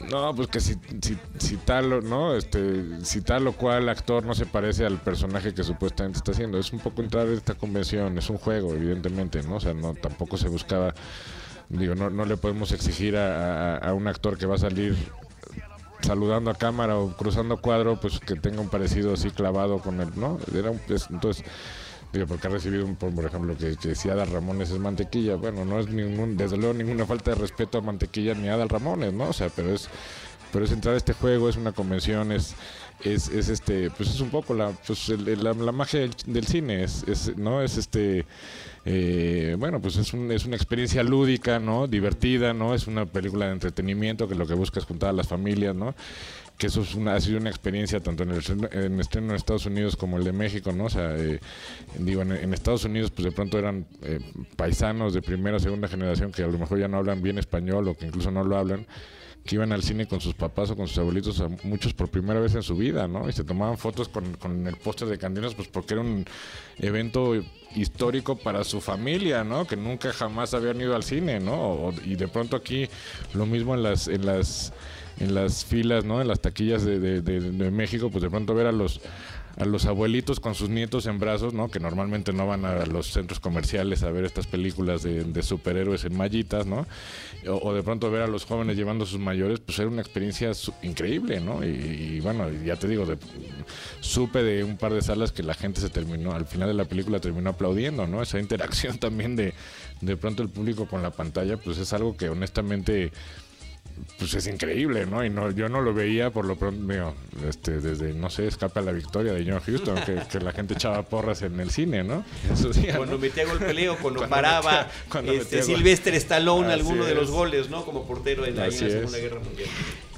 no, pues que si, si, si tal, o- ¿no? Este, si tal o cual actor no se parece al personaje que supuestamente está haciendo, es un poco entrar en esta convención, es un juego, evidentemente, ¿no? O sea, no, tampoco se buscaba, digo, no, no le podemos exigir a, un actor que va a salir saludando a cámara o cruzando cuadro, pues que tenga un parecido así clavado con él, ¿no? Era un, es- entonces, digo, porque ha recibido, un, por ejemplo, que, que si Adal Ramones es mantequilla, bueno, no es ningún, desde luego ninguna falta de respeto a mantequilla ni a Adal Ramones, ¿no? O sea, pero es pero es entrar a este juego, es una convención, es es, es este pues es un poco la pues la magia del, del cine es, es no es este eh, bueno pues es, un- es una experiencia lúdica no divertida no es una película de entretenimiento que lo que busca es juntar a las familias no que eso es una, ha sido una experiencia tanto en el en, estreno en Estados Unidos como el de México, ¿no? O sea, eh, digo, en, Estados Unidos pues de pronto eran eh, paisanos de primera o segunda generación que a lo mejor ya no hablan bien español o que incluso no lo hablan, que iban al cine con sus papás o con sus abuelitos, muchos por primera vez en su vida, ¿no? Y se tomaban fotos con, con el póster de Candinas, pues porque era un evento histórico para su familia, ¿no? Que nunca jamás habían ido al cine, ¿no? Y de pronto aquí lo mismo en las en las en las filas, ¿no? En las taquillas de, de- México, pues de pronto ver a los a los abuelitos con sus nietos en brazos, ¿no? Que normalmente no van a los centros comerciales a ver estas películas de, superhéroes en mallitas, ¿no? O, de pronto ver a los jóvenes llevando a sus mayores, pues era una experiencia increíble, ¿no? Y, y bueno, ya te digo, supe de un par de salas que la gente se terminó, al final de la película terminó aplaudiendo, ¿no? Esa interacción también de de pronto el público con la pantalla, pues es algo que honestamente pues es increíble, ¿no? Y no, yo no lo veía por lo pronto, digo, este, desde, no sé, Escapa a la Victoria de John Houston, que, que la gente echaba porras en el cine, ¿no? Esos días, Cuando ¿no? metía gol peleo, cuando, Cuando paraba metía- cuando este, metía gol. Sylvester Stallone Así alguno de los es. goles, ¿no? Como portero en la, en. Segunda Guerra Mundial.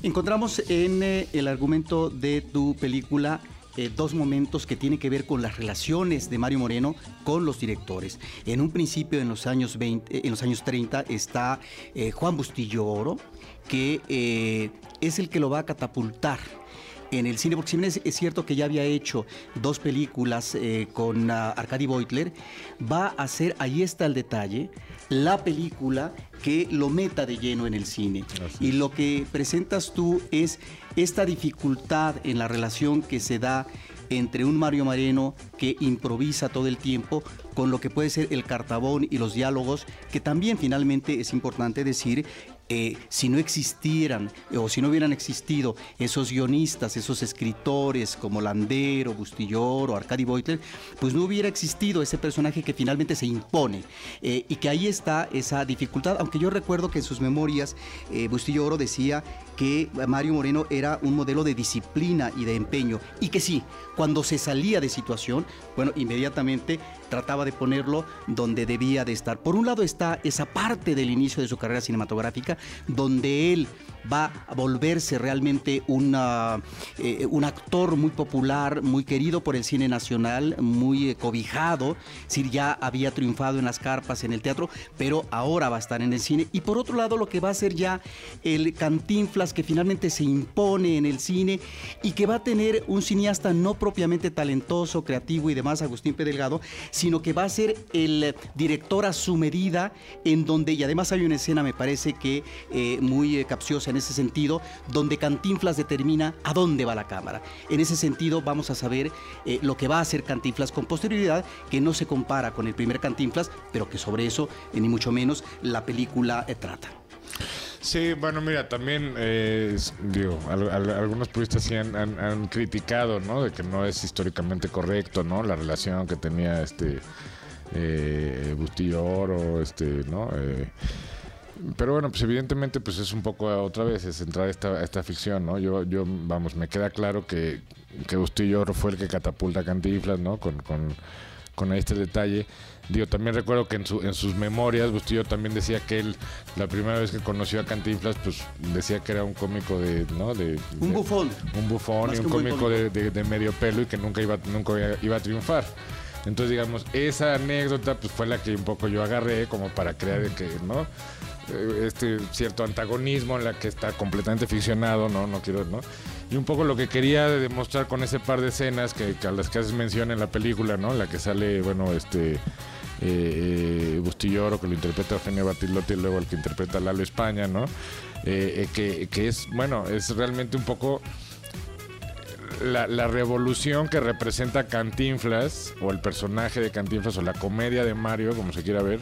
Encontramos en eh, el argumento de tu película eh, dos momentos que tienen que ver con las relaciones de Mario Moreno con los directores. En un principio, en los años 20, en los años 30, está eh, Juan Bustillo Oro, que eh, es el que lo va a catapultar en el cine, porque si bien es, es cierto que ya había hecho dos películas eh, con Arcady Beutler, va a hacer, ahí está el detalle, la película que lo meta de lleno en el cine. Así Y lo que presentas tú es esta dificultad en la relación que se da entre un Mario Moreno que improvisa todo el tiempo con lo que puede ser el cartabón y los diálogos, que también finalmente es importante decir, eh, si no existieran eh, o si no hubieran existido esos guionistas, esos escritores como Landero, Bustillor o Arcadi Beutler, pues no hubiera existido ese personaje que finalmente se impone eh, y que ahí está esa dificultad, aunque yo recuerdo que en sus memorias Bustillo Oro decía que Mario Moreno era un modelo de disciplina y de empeño y que sí, cuando se salía de situación, bueno, inmediatamente trataba de ponerlo donde debía de estar. Por un lado está esa parte del inicio de su carrera cinematográfica donde él va a volverse realmente una, eh, un actor muy popular, muy querido por el cine nacional, muy eh, cobijado, decir, ya había triunfado en las carpas, en el teatro, pero ahora va a estar en el cine. Y por otro lado, lo que va a ser ya el cantinflas que finalmente se impone en el cine y que va a tener un cineasta no propiamente talentoso, creativo y demás, Agustín P. Sino que va a ser el director a su medida, en donde, y además hay una escena, me parece que eh, muy capciosa en ese sentido, donde Cantinflas determina a dónde va la cámara. En ese sentido, vamos a saber eh, lo que va a hacer Cantinflas con posterioridad, que no se compara con el primer Cantinflas, pero que sobre eso, eh, ni mucho menos, la película eh, trata. Sí, bueno, mira, también, digo, al- al- algunos puristas sí han, criticado, ¿no? De que no es históricamente correcto, ¿no? La relación que tenía este Bustillo Oro, este, ¿no? Pero bueno, pues evidentemente, pues es un poco otra vez, es entrar a esta, a esta ficción, ¿no? Yo, yo, vamos, me queda claro que, que Bustillo fue el que catapulta a Cantinflas, ¿no? Con, con, con este detalle. Digo, también recuerdo que en, su, en sus memorias Bustillo también decía que él, la primera vez que conoció a Cantinflas, pues decía que era un cómico de, ¿no? De, Un de- bufón. Un bufón Más y un cómico de, de- de medio pelo y que nunca iba, nunca iba- iba a triunfar. Entonces, digamos, esa anécdota pues fue la que un poco yo agarré como para crear que, ¿no? Eh, Este cierto antagonismo en la que está completamente ficcionado, ¿no? No quiero, ¿no? Y un poco lo que quería demostrar con ese par de escenas que, que a las que haces mención en la película, ¿no? La que sale, bueno, este eh, eh, Bustilloro, que lo interpreta Eugenio Batilotti, y luego el que interpreta Lalo España, ¿no? Eh, eh, que, que es, bueno, es realmente un poco la, la revolución que representa Cantinflas, o el personaje de Cantinflas, o la comedia de Mario, como se quiera ver,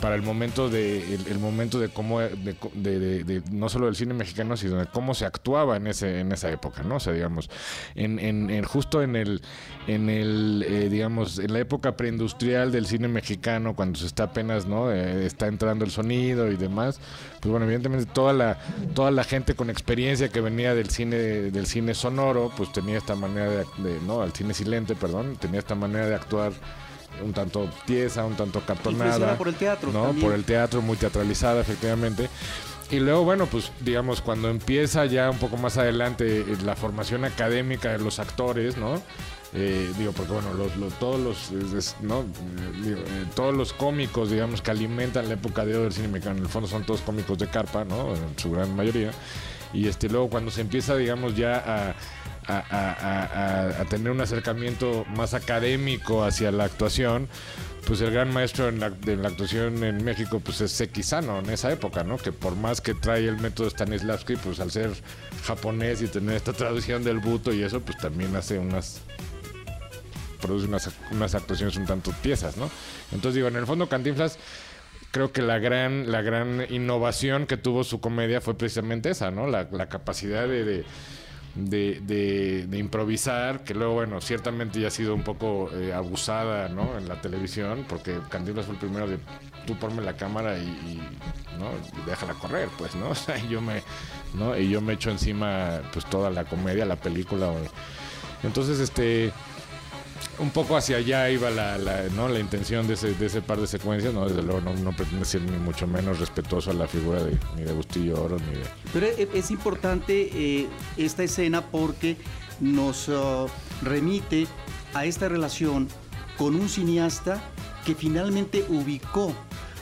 para el momento de el, el momento de cómo de, co- de- no solo del cine mexicano sino de cómo se actuaba en ese en esa época no o sea digamos en, en- en- justo en el en el eh, digamos en la época preindustrial del cine mexicano cuando se está apenas no Eh, está entrando el sonido y demás pues bueno evidentemente toda la toda la gente con experiencia que venía del cine del cine sonoro pues tenía esta manera de- no al cine silente perdón tenía esta manera de actuar un tanto tiesa, un tanto cartonada. Por el teatro ¿no? también. Por el teatro, muy teatralizada, efectivamente. Y luego, bueno, pues digamos, cuando empieza ya un poco más adelante eh, la formación académica de los actores, ¿no? Eh, digo, porque bueno, los- los- todos los ¿no? Eh, digo, eh, todos los cómicos, digamos, que alimentan la época de oro del cine mexicano, en el fondo son todos cómicos de carpa, ¿no? En su gran mayoría. Y este luego cuando se empieza, digamos, ya a, a, a- a- a- tener un acercamiento más académico hacia la actuación, pues el gran maestro en la, de la actuación en México pues es Sekizano en esa época, ¿no? Que por más que trae el método Stanislavski, pues al ser japonés y tener esta traducción del buto y eso, pues también hace unas produce unas, unas actuaciones un tanto tiesas, ¿no? Entonces digo, en el fondo Cantinflas creo que la gran, la gran innovación que tuvo su comedia fue precisamente esa, ¿no? La, la capacidad de, de, de- de- improvisar, que luego, bueno, ciertamente ya ha sido un poco eh, abusada, ¿no? En la televisión, porque Cantinflas fue el primero de tú ponme la cámara y, ¿no? déjala correr, pues, ¿no? O sea, yo me, ¿no? Y yo me echo encima, pues, toda la comedia, la película. Entonces, este un poco hacia allá iba la, ¿no? la intención de ese, par de secuencias, ¿no? Desde luego no, no pretende ser ni mucho menos respetuoso a la figura de, de Bustillo Oro, ni de... Pero e- es importante eh, esta escena porque nos ah, remite a esta relación con un cineasta que finalmente ubicó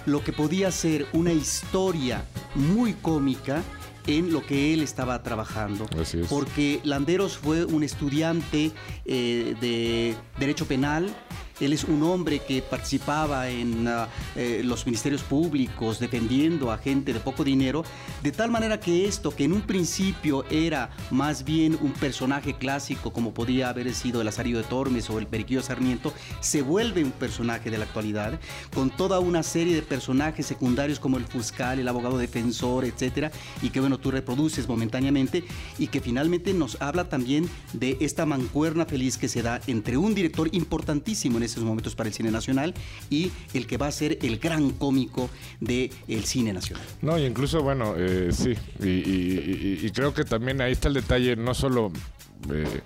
lo que podía ser una historia muy cómica en lo que él estaba trabajando. Así es. Porque Landeros fue un estudiante eh, de Derecho Penal. Él es un hombre que participaba en ah, eh, los ministerios públicos defendiendo a gente de poco dinero, de tal manera que esto, que en un principio era más bien un personaje clásico como podía haber sido el Azarillo de Tormes o el Periquillo Sarmiento, se vuelve un personaje de la actualidad, con toda una serie de personajes secundarios como el fiscal, el abogado defensor, etcétera, y que bueno, tú reproduces momentáneamente y que finalmente nos habla también de esta mancuerna feliz que se da entre un director importantísimo en estos momentos para el cine nacional y el que va a ser el gran cómico del cine nacional. No, y incluso, bueno, eh, sí, y, y- y- y creo que también ahí está el detalle, no solo... eh,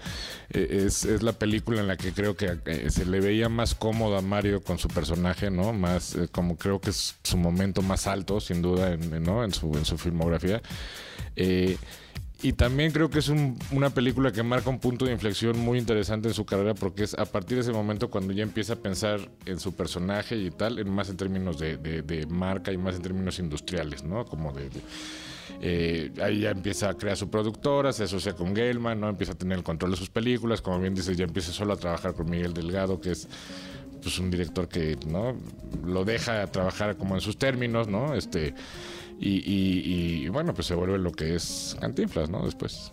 eh, es, es la película en la que creo que eh, se le veía más cómodo a Mario con su personaje, ¿no? Más como creo que es su momento más alto, sin duda, en, ¿no? en, su, en su filmografía. Y también creo que es un- una película que marca un punto de inflexión muy interesante en su carrera porque es a partir de ese momento cuando ya empieza a pensar en su personaje y tal, más en términos de, marca y más en términos industriales, ¿no? Como de... de- eh, ahí ya empieza a crear su productora, se asocia con Gelman, ¿no? Empieza a tener el control de sus películas, como bien dices, ya empieza solo a trabajar con Miguel Delgado, que es pues un director que no lo deja trabajar como en sus términos, ¿no? Este y, y- y, bueno, pues se vuelve lo que es Cantinflas, ¿no? Después.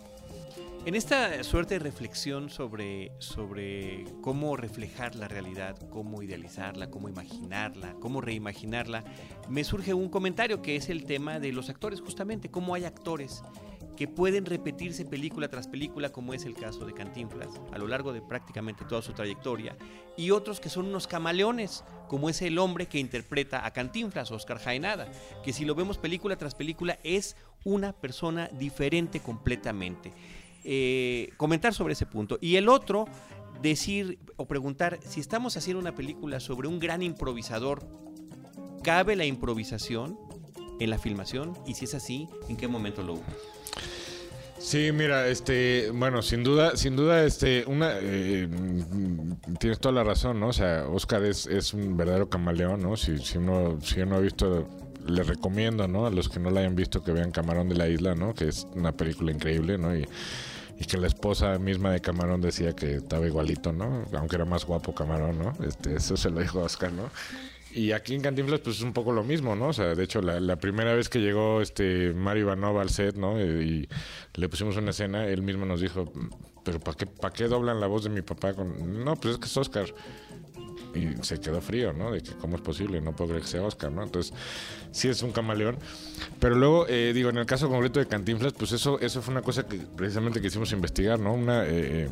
En esta suerte de reflexión sobre, sobre cómo reflejar la realidad, cómo idealizarla, cómo imaginarla, cómo reimaginarla, me surge un comentario que es el tema de los actores, justamente, cómo hay actores que pueden repetirse película tras película, como es el caso de Cantinflas, a lo largo de prácticamente toda su trayectoria, y otros que son unos camaleones, como es el hombre que interpreta a Cantinflas, Oscar Jaenada, que si lo vemos película tras película es una persona diferente completamente. Eh, comentar sobre ese punto. Y el otro, decir o preguntar si estamos haciendo una película sobre un gran improvisador, ¿cabe la improvisación en la filmación? Y si es así, ¿en qué momento lo hubo? Sí, mira, este, bueno, sin duda, sin duda, este, una, eh, tienes toda la razón, ¿no? O sea, Oscar es, es un verdadero camaleón, ¿no? Si, si uno, si uno ha visto, le recomiendo, ¿no? A los que no la hayan visto que vean Camarón de la Isla, ¿no? Que es una película increíble, ¿no? Y, y que la esposa misma de Camarón decía que estaba igualito, ¿no? Aunque era más guapo Camarón, ¿no? Este, eso se lo dijo Oscar, ¿no? Y aquí en Cantinflas pues es un poco lo mismo, ¿no? O sea, de hecho la, la primera vez que llegó este Mario Ivanova al set, ¿no? Eh, Y, le pusimos una escena, él mismo nos dijo, pero ¿para qué, ¿para qué doblan la voz de mi papá? No, pues es que es Oscar. y se quedó frío, ¿no? De que cómo es posible, no puedo creer que sea Oscar, ¿no? Entonces, sí es un camaleón. Pero luego, eh, digo, en el caso concreto de Cantinflas, pues eso, eso fue una cosa que precisamente quisimos investigar, ¿no? Una... eh,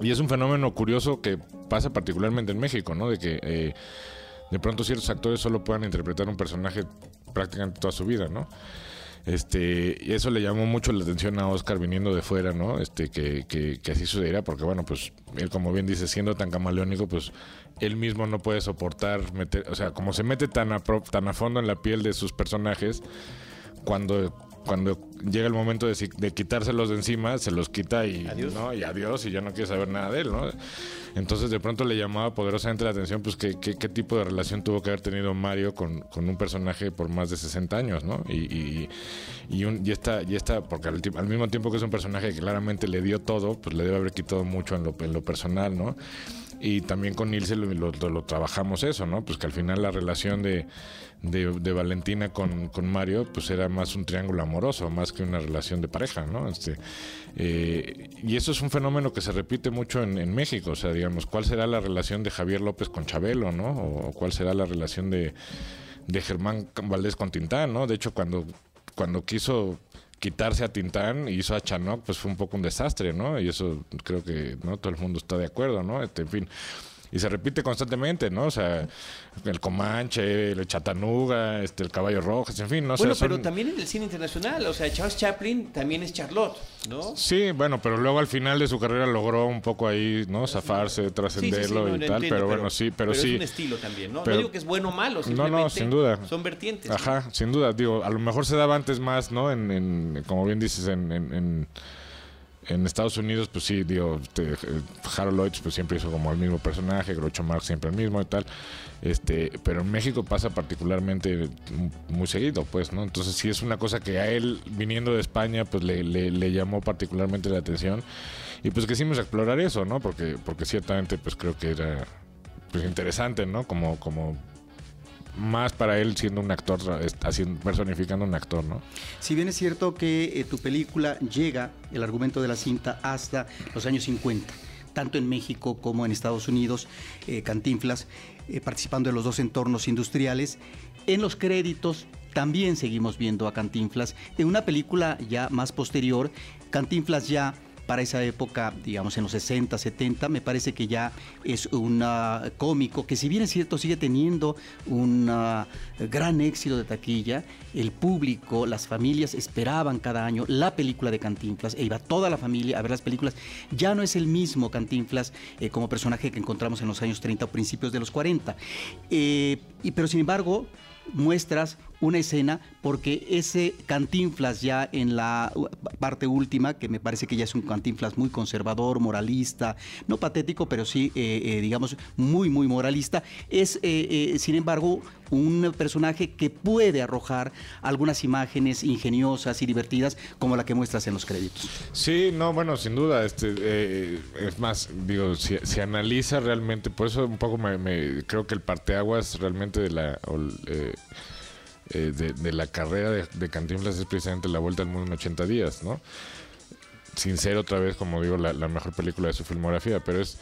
y es un fenómeno curioso que pasa particularmente en México, ¿no? De que eh, de pronto ciertos actores solo puedan interpretar un personaje prácticamente toda su vida, ¿no? Este, y eso le llamó mucho la atención a Oscar viniendo de fuera, ¿no? Este, que, que, que así sucediera, porque bueno, pues él como bien dice, siendo tan camaleónico, pues él mismo no puede soportar meter, o sea, como se mete tan a, tan a fondo en la piel de sus personajes, cuando cuando llega el momento de, de quitárselos de encima, se los quita y Adiós. ¿no? y adiós y ya no quiere saber nada de él, ¿no? Entonces de pronto le llamaba poderosamente la atención pues qué, qué, qué tipo de relación tuvo que haber tenido Mario con, con un personaje por más de 60 años, ¿no? Y, y, y, un- y esta, y esta, porque al, al mismo tiempo que es un personaje que claramente le dio todo, pues le debe haber quitado mucho en lo, en lo personal, ¿no? Y también con Ilse lo, lo- lo- lo trabajamos eso, ¿no? Pues que al final la relación de, de, de Valentina con, con Mario, pues era más un triángulo amoroso, más que una relación de pareja, ¿no? Este, eh, y eso es un fenómeno que se repite mucho en, en México, o sea, digamos, ¿cuál será la relación de Javier López con Chabelo, ¿no? O cuál será la relación de, de Germán Valdés con Tintán, ¿no? De hecho, cuando, cuando quiso quitarse a Tintán y hizo a Chanoc, pues fue un poco un desastre, ¿no? Y eso creo que no todo el mundo está de acuerdo, ¿no? Este, en fin. Y se repite constantemente, ¿no? O sea, el Comanche, el Chatanuga, este, el Caballo Rojas, en fin, no bueno, sé. son- pero también en el cine internacional, o sea, Charles Chaplin también es Charlotte, ¿no? Sí, bueno, pero luego al final de su carrera logró un poco ahí, ¿no? Zafarse, trascenderlo no, y tal, entiendo, pero, bueno, sí, pero, sí. es un estilo también, ¿no? Pero- no digo que es bueno o malo, No, simplemente no, sin duda. son vertientes. Ajá, sin duda. Digo, a lo mejor se daba antes más, ¿no? En, en- como bien dices, en, en, en- en Estados Unidos, pues sí, digo, este, Harold Lloyd pues siempre hizo como el mismo personaje, Groucho Marx siempre el mismo y tal. Este, pero en México pasa particularmente muy seguido, pues, ¿no? Entonces sí es una cosa que a él, viniendo de España, pues le, le, le llamó particularmente la atención. Y pues quisimos explorar eso, ¿no? Porque, porque ciertamente, pues creo que era pues interesante, ¿no? Como, como más para él siendo un actor, haciendo, personificando un actor, ¿no? Si bien es cierto que eh, tu película llega, el argumento de la cinta, hasta los años 50, tanto en México como en Estados Unidos, eh, Cantinflas, eh, participando en los dos entornos industriales, en los créditos también seguimos viendo a Cantinflas. En una película ya más posterior, Cantinflas ya para esa época, digamos en los 60, 70, me parece que ya es un ah, cómico que si bien es cierto sigue teniendo un ah, gran éxito de taquilla, el público, las familias esperaban cada año la película de Cantinflas e iba toda la familia a ver las películas. Ya no es el mismo Cantinflas eh, como personaje que encontramos en los años 30 o principios de los 40. Eh, pero sin embargo, muestras una escena porque ese Cantinflas ya en la parte última, que me parece que ya es un Cantinflas muy conservador, moralista, no patético, pero sí, eh, eh, digamos, muy, muy moralista, es, eh, eh, sin embargo, un personaje que puede arrojar algunas imágenes ingeniosas y divertidas como la que muestras en los créditos. Sí, no, bueno, sin duda, este, eh, es más, digo, si, si analiza realmente, por eso un poco me, creo que el parteaguas realmente de la, eh, de, de la carrera de, de Cantinflas es precisamente la vuelta al mundo en 80 días, ¿no? Sin ser otra vez, como digo, la, la mejor película de su filmografía, pero es,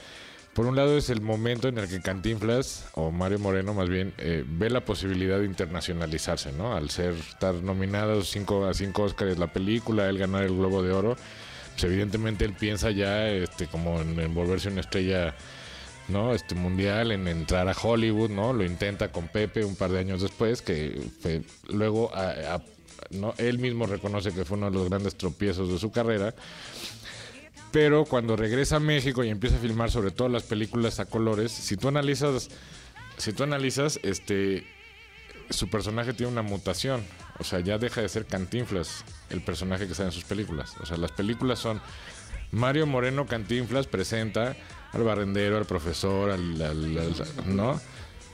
por un lado es el momento en el que Cantinflas, o Mario Moreno más bien, eh, ve la posibilidad de internacionalizarse, ¿no? Al ser, estar nominados cinco, a cinco Oscars la película, él ganar el Globo de Oro, pues evidentemente él piensa ya este, como en, en volverse una estrella ¿no? Este mundial, en entrar a Hollywood, ¿no? Lo intenta con Pepe un par de años después, que luego ¿no? él mismo reconoce que fue uno de los grandes tropiezos de su carrera. Pero cuando regresa a México y empieza a filmar sobre todo las películas a colores, si tú analizas, si tú analizas, este su personaje tiene una mutación. O sea, ya deja de ser Cantinflas, el personaje que sale en sus películas. O sea, las películas son Mario Moreno Cantinflas presenta al barrendero, al profesor, al, ¿no?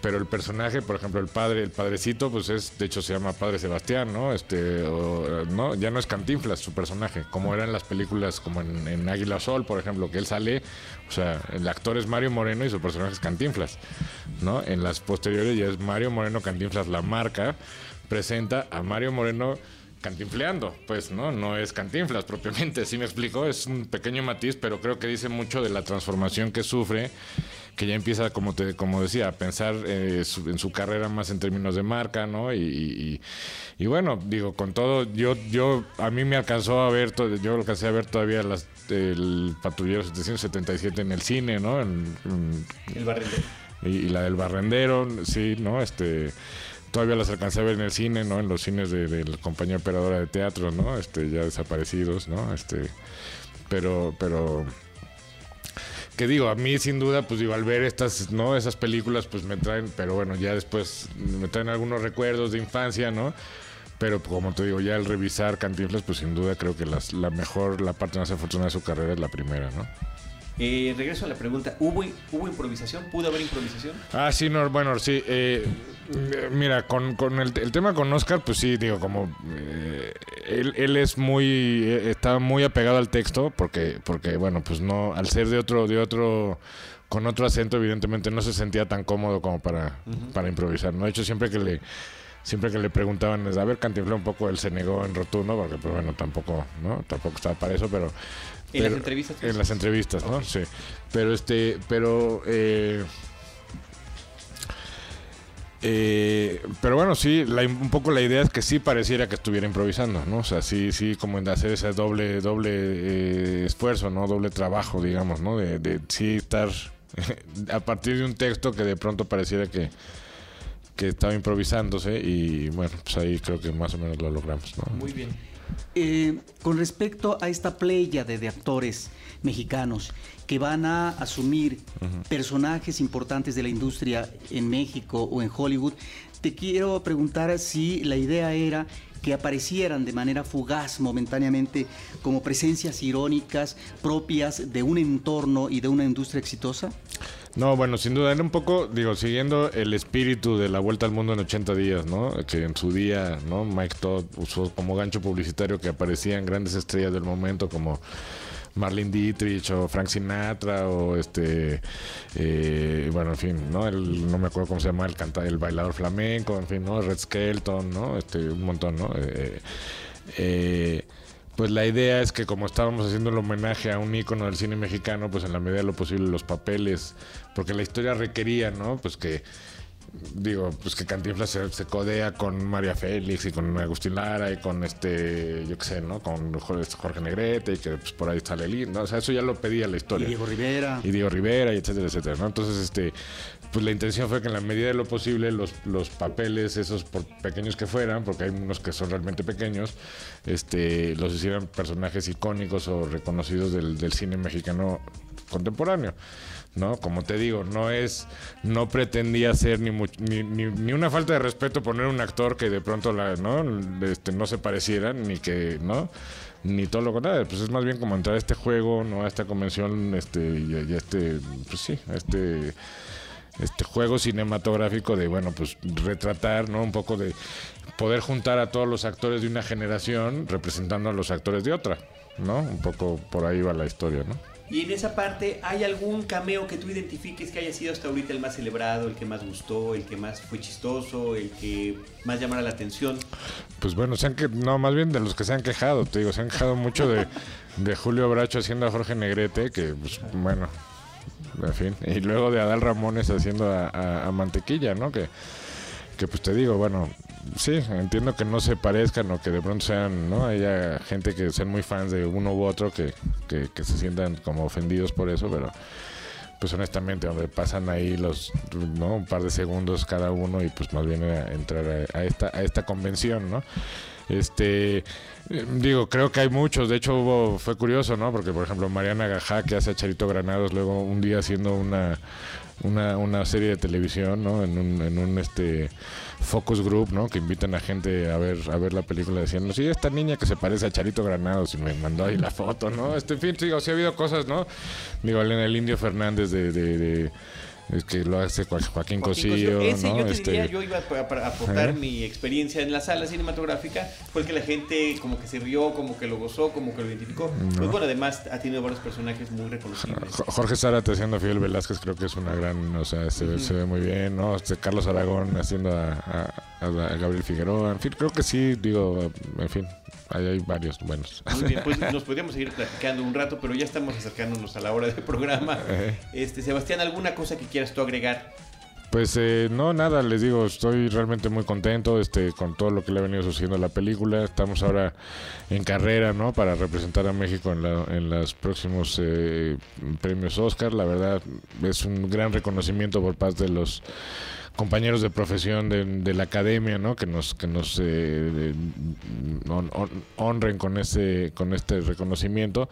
Pero el personaje, por ejemplo, el padre, el padrecito, pues es, de hecho se llama Padre Sebastián, ¿no? Este, o, no, ya no es Cantinflas su personaje, como eran las películas, como en, en Águila Sol, por ejemplo, que él sale, o sea, el actor es Mario Moreno y su personaje es Cantinflas, ¿no? En las posteriores ya es Mario Moreno Cantinflas, la marca, presenta a Mario Moreno cantinfleando, pues, ¿no? No es cantinflas propiamente, sí me explico, es un pequeño matiz, pero creo que dice mucho de la transformación que sufre, que ya empieza, como te como decía, a pensar eh, su- en su carrera más en términos de marca, ¿no? Y, y- y bueno, digo, con todo, yo, yo, a mí me alcanzó a ver, yo alcancé a ver todavía las, el Patrullero 777 en el cine, ¿no? En- en- El barrendero. y, y la del barrendero, sí, ¿no? Este todavía las alcancé a ver en el cine, ¿no? En los cines de, la compañía operadora de teatro, ¿no? Este, ya desaparecidos, ¿no? Este, pero, pero que digo, a mí sin duda, pues digo, al ver estas, ¿no? Esas películas, pues me traen, pero bueno, ya después me traen algunos recuerdos de infancia, ¿no? Pero como te digo, ya al revisar Cantinflas, pues sin duda creo que las, la mejor, la parte más afortunada de su carrera es la primera, ¿no? Eh, regreso a la pregunta. ¿Hubo, ¿Hubo improvisación? ¿Pudo haber improvisación? Ah, sí, no, bueno, sí. eh, mira, con, con el, el tema con Oscar, pues sí, digo, como eh, él, él es muy, eh, está muy apegado al texto, porque, porque, bueno, pues no, al ser de otro, de otro, con otro acento, evidentemente no se sentía tan cómodo como para, para improvisar, ¿no? De hecho, siempre que le, siempre que le preguntaban, a ver, cantinflé un poco, él se negó en rotundo, porque, pues bueno, tampoco, ¿no? Tampoco estaba para eso, pero... ¿En las entrevistas? En las entrevistas, ¿no? Sí. Pero este, pero eh, eh, pero bueno, sí, la- un poco la idea es que sí pareciera que estuviera improvisando, ¿no? O sea, sí, sí, como en hacer ese doble, doble eh, esfuerzo, ¿no? Doble trabajo, digamos, ¿no? De, de sí estar a partir de un texto que de pronto pareciera que, que estaba improvisándose y bueno, pues ahí creo que más o menos lo logramos, ¿no? Muy bien. Eh, con respecto a esta playa de, de actores mexicanos que van a asumir personajes importantes de la industria en México o en Hollywood, te quiero preguntar si la idea era que aparecieran de manera fugaz momentáneamente como presencias irónicas propias de un entorno y de una industria exitosa. No, bueno, sin duda, era un poco, digo, siguiendo el espíritu de la vuelta al mundo en 80 días, ¿no? Que en su día, ¿no? Mike Todd usó como gancho publicitario que aparecían grandes estrellas del momento como Marlene Dietrich o Frank Sinatra o este, eh, bueno, en fin, ¿no? El, no me acuerdo cómo se llama, el canta, el bailador flamenco, en fin, ¿no? Red Skelton, ¿no? Este, un montón, ¿no? Eh, eh, pues la idea es que como estábamos haciendo el homenaje a un ícono del cine mexicano, pues en la medida de lo posible los papeles, porque la historia requería, ¿no? Pues que digo, pues que Cantinflas se, se codea con María Félix y con Agustín Lara y con este, yo qué sé, ¿no? Con Jorge Jorge Negrete y que pues por ahí sale Lin, ¿no? O sea, eso ya lo pedía la Y historia Diego Rivera. y Diego Rivera y etcétera, etcétera, ¿no? Entonces, este, pues la intención fue que en la medida de lo posible los, los papeles, esos por pequeños que fueran, porque hay unos que son realmente pequeños, este, los hicieran personajes icónicos o reconocidos del, cine mexicano contemporáneo. ¿no? Como te digo, no es, no pretendía ser ni, ni, ni, una falta de respeto poner un actor que de pronto la, ¿no? Este, no se pareciera, ni que, ¿no? Ni todo lo contrario, pues es más bien como entrar a este juego, ¿no? A esta convención, este, y, y este, pues sí, a este, este juego cinematográfico de, bueno, pues retratar, ¿no? Un poco de poder juntar a todos los actores de una generación representando a los actores de otra, ¿no? Un poco por ahí va la historia, ¿no? Y en esa parte, ¿hay algún cameo que tú identifiques que haya sido hasta ahorita el más celebrado, el que más gustó, el que más fue chistoso, el que más llamara la atención? Pues bueno, se han que no, más bien de los que se han quejado, te digo, se han quejado mucho de, de Julio Bracho haciendo a Jorge Negrete, que pues bueno, y luego de Adal Ramones haciendo a, a- a Mantequilla, ¿no? Que, que pues te digo, bueno, sí, entiendo que no se parezcan o que de pronto sean, ¿no? Haya gente que sean muy fans de uno u otro que, que, que se sientan como ofendidos por eso, pero pues honestamente, donde pasan ahí los, ¿no? Un par de segundos cada uno y pues más bien era entrar a, a esta, a esta convención, ¿no? Este, eh, digo, creo que hay muchos, de hecho hubo, fue curioso, ¿no? Porque por ejemplo Mariana Gajá, que hace a Charito Granados, luego un día haciendo una, una, una serie de televisión, ¿no? En un, en un este focus group, ¿no? Que invitan a gente a ver, a ver la película diciendo, sí, esta niña que se parece a Charito Granados y me mandó ahí la foto, ¿no? Este, en fin, digo, sí ha habido cosas, ¿no? Digo, en el Indio Fernández de, de, de, Es que lo hace Joaquín, Joaquín Cosío. Ese ¿no? yo te Este, diría, yo iba a, a- a aportar ¿Eh? mi experiencia en la sala cinematográfica, fue el que la gente como que se rió, como que lo gozó, como que lo identificó. Pues bueno, además ha tenido varios personajes muy reconocibles. Jo- Jorge Zárate haciendo a Fidel Velázquez creo que es una gran, o sea, se, ve- se ve muy bien, ¿no? Este, Carlos Aragón haciendo a, a- a Gabriel Figueroa, en fin, creo que sí, digo, en fin, ahí hay varios buenos. Muy bien, pues nos podríamos seguir platicando un rato, pero ya estamos acercándonos a la hora del programa. Este, Sebastián, ¿alguna cosa que quieras tú agregar? Pues eh, no, nada, les digo, estoy realmente muy contento este, con todo lo que le ha venido sucediendo a la película. Estamos ahora en carrera, ¿no? Para representar a México en, la- en los próximos eh, premios Oscar. La verdad, es un gran reconocimiento por parte de los compañeros de profesión de, la academia, ¿no? Que nos, eh, hon- hon- honren con este, con este reconocimiento.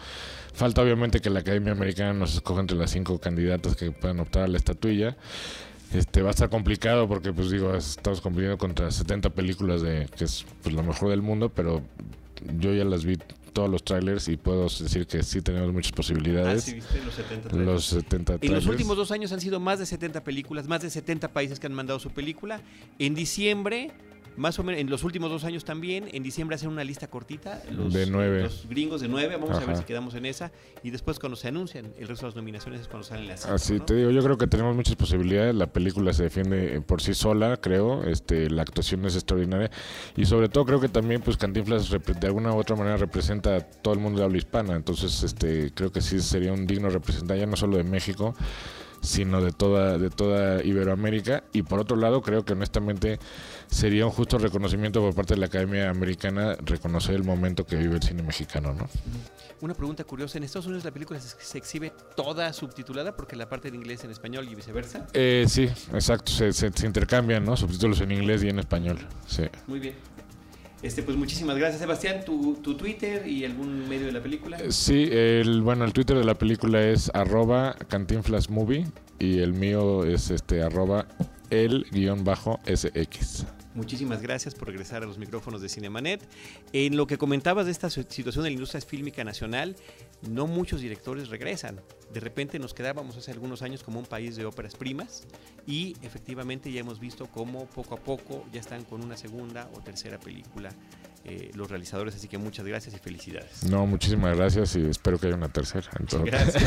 Falta obviamente que la Academia Americana nos escoja entre las cinco candidatas que puedan optar a la estatuilla. Este va a estar complicado porque pues digo, estamos compitiendo contra 70 películas de que es pues lo mejor del mundo, pero yo ya las vi todos los trailers y puedo decir que sí tenemos muchas Ah, posibilidades. sí, viste los 70 los 70 En los trailers. últimos dos años han sido más de 70 películas, más de 70 países que han mandado su película. En diciembre, más o menos, en los últimos dos años también, en diciembre hacen una lista cortita. Los, De nueve. Los gringos de nueve, vamos a ver si quedamos en esa. Y después cuando se anuncian el resto de las nominaciones es cuando salen las cinco, Así ¿no? te digo, yo creo que tenemos muchas posibilidades. La película se defiende eh, por sí sola, creo. Este, la actuación es extraordinaria y sobre todo creo que también, pues Cantinflas de alguna u otra manera representa a todo el mundo de habla hispana. Entonces, este, creo que sí sería un digno representante ya no solo de México, sino de toda de toda Iberoamérica. Y por otro lado, creo que honestamente sería un justo reconocimiento por parte de la Academia Americana reconocer el momento que vive el cine mexicano, ¿no? Una pregunta curiosa, ¿en Estados Unidos la película se, exhibe toda subtitulada? Porque la parte de inglés en español y viceversa. Eh, sí, exacto. Se, se- se intercambian, ¿no? Subtítulos en inglés y en español. Sí. Muy bien. Este, pues muchísimas gracias, Sebastián. ¿Tu, Twitter y algún medio de la película? Sí, el, bueno, el Twitter de la película es arroba cantinflasmovie y el mío es este arroba el guion bajo SX. Muchísimas gracias por regresar a los micrófonos de Cinemanet. En lo que comentabas de esta situación de la industria fílmica nacional, no muchos directores regresan. De repente nos quedábamos hace algunos años como un país de óperas primas y efectivamente ya hemos visto cómo poco a poco ya están con una segunda o tercera película eh, los realizadores. Así que muchas gracias y felicidades. No, muchísimas gracias y espero que haya una tercera. Gracias.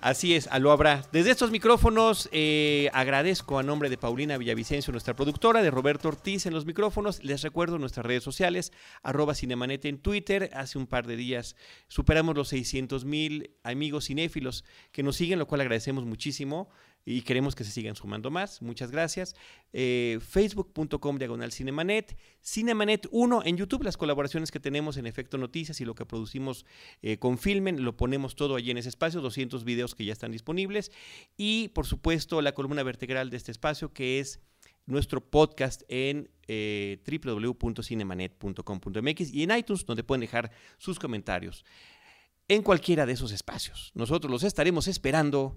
Así es, a lo habrá. Desde estos micrófonos eh, agradezco a nombre de Paulina Villavicencio, nuestra productora, de Roberto Ortiz en los micrófonos. Les recuerdo nuestras redes sociales, arroba Cinemanet en Twitter. Hace un par de días superamos los 600 mil amigos cinéfilos que nos siguen, lo cual agradecemos muchísimo y queremos que se sigan sumando más. Muchas gracias. Eh, Facebook.com diagonal Cinemanet. Cinemanet 1 en YouTube, las colaboraciones que tenemos en Efecto Noticias y lo que producimos eh, con Filmen, lo ponemos todo allí en ese espacio, 200 videos que ya están disponibles. Y por supuesto la columna vertebral de este espacio que es nuestro podcast en eh, www.cinemanet.com.mx y en iTunes donde pueden dejar sus comentarios en cualquiera de esos espacios. Nosotros los estaremos esperando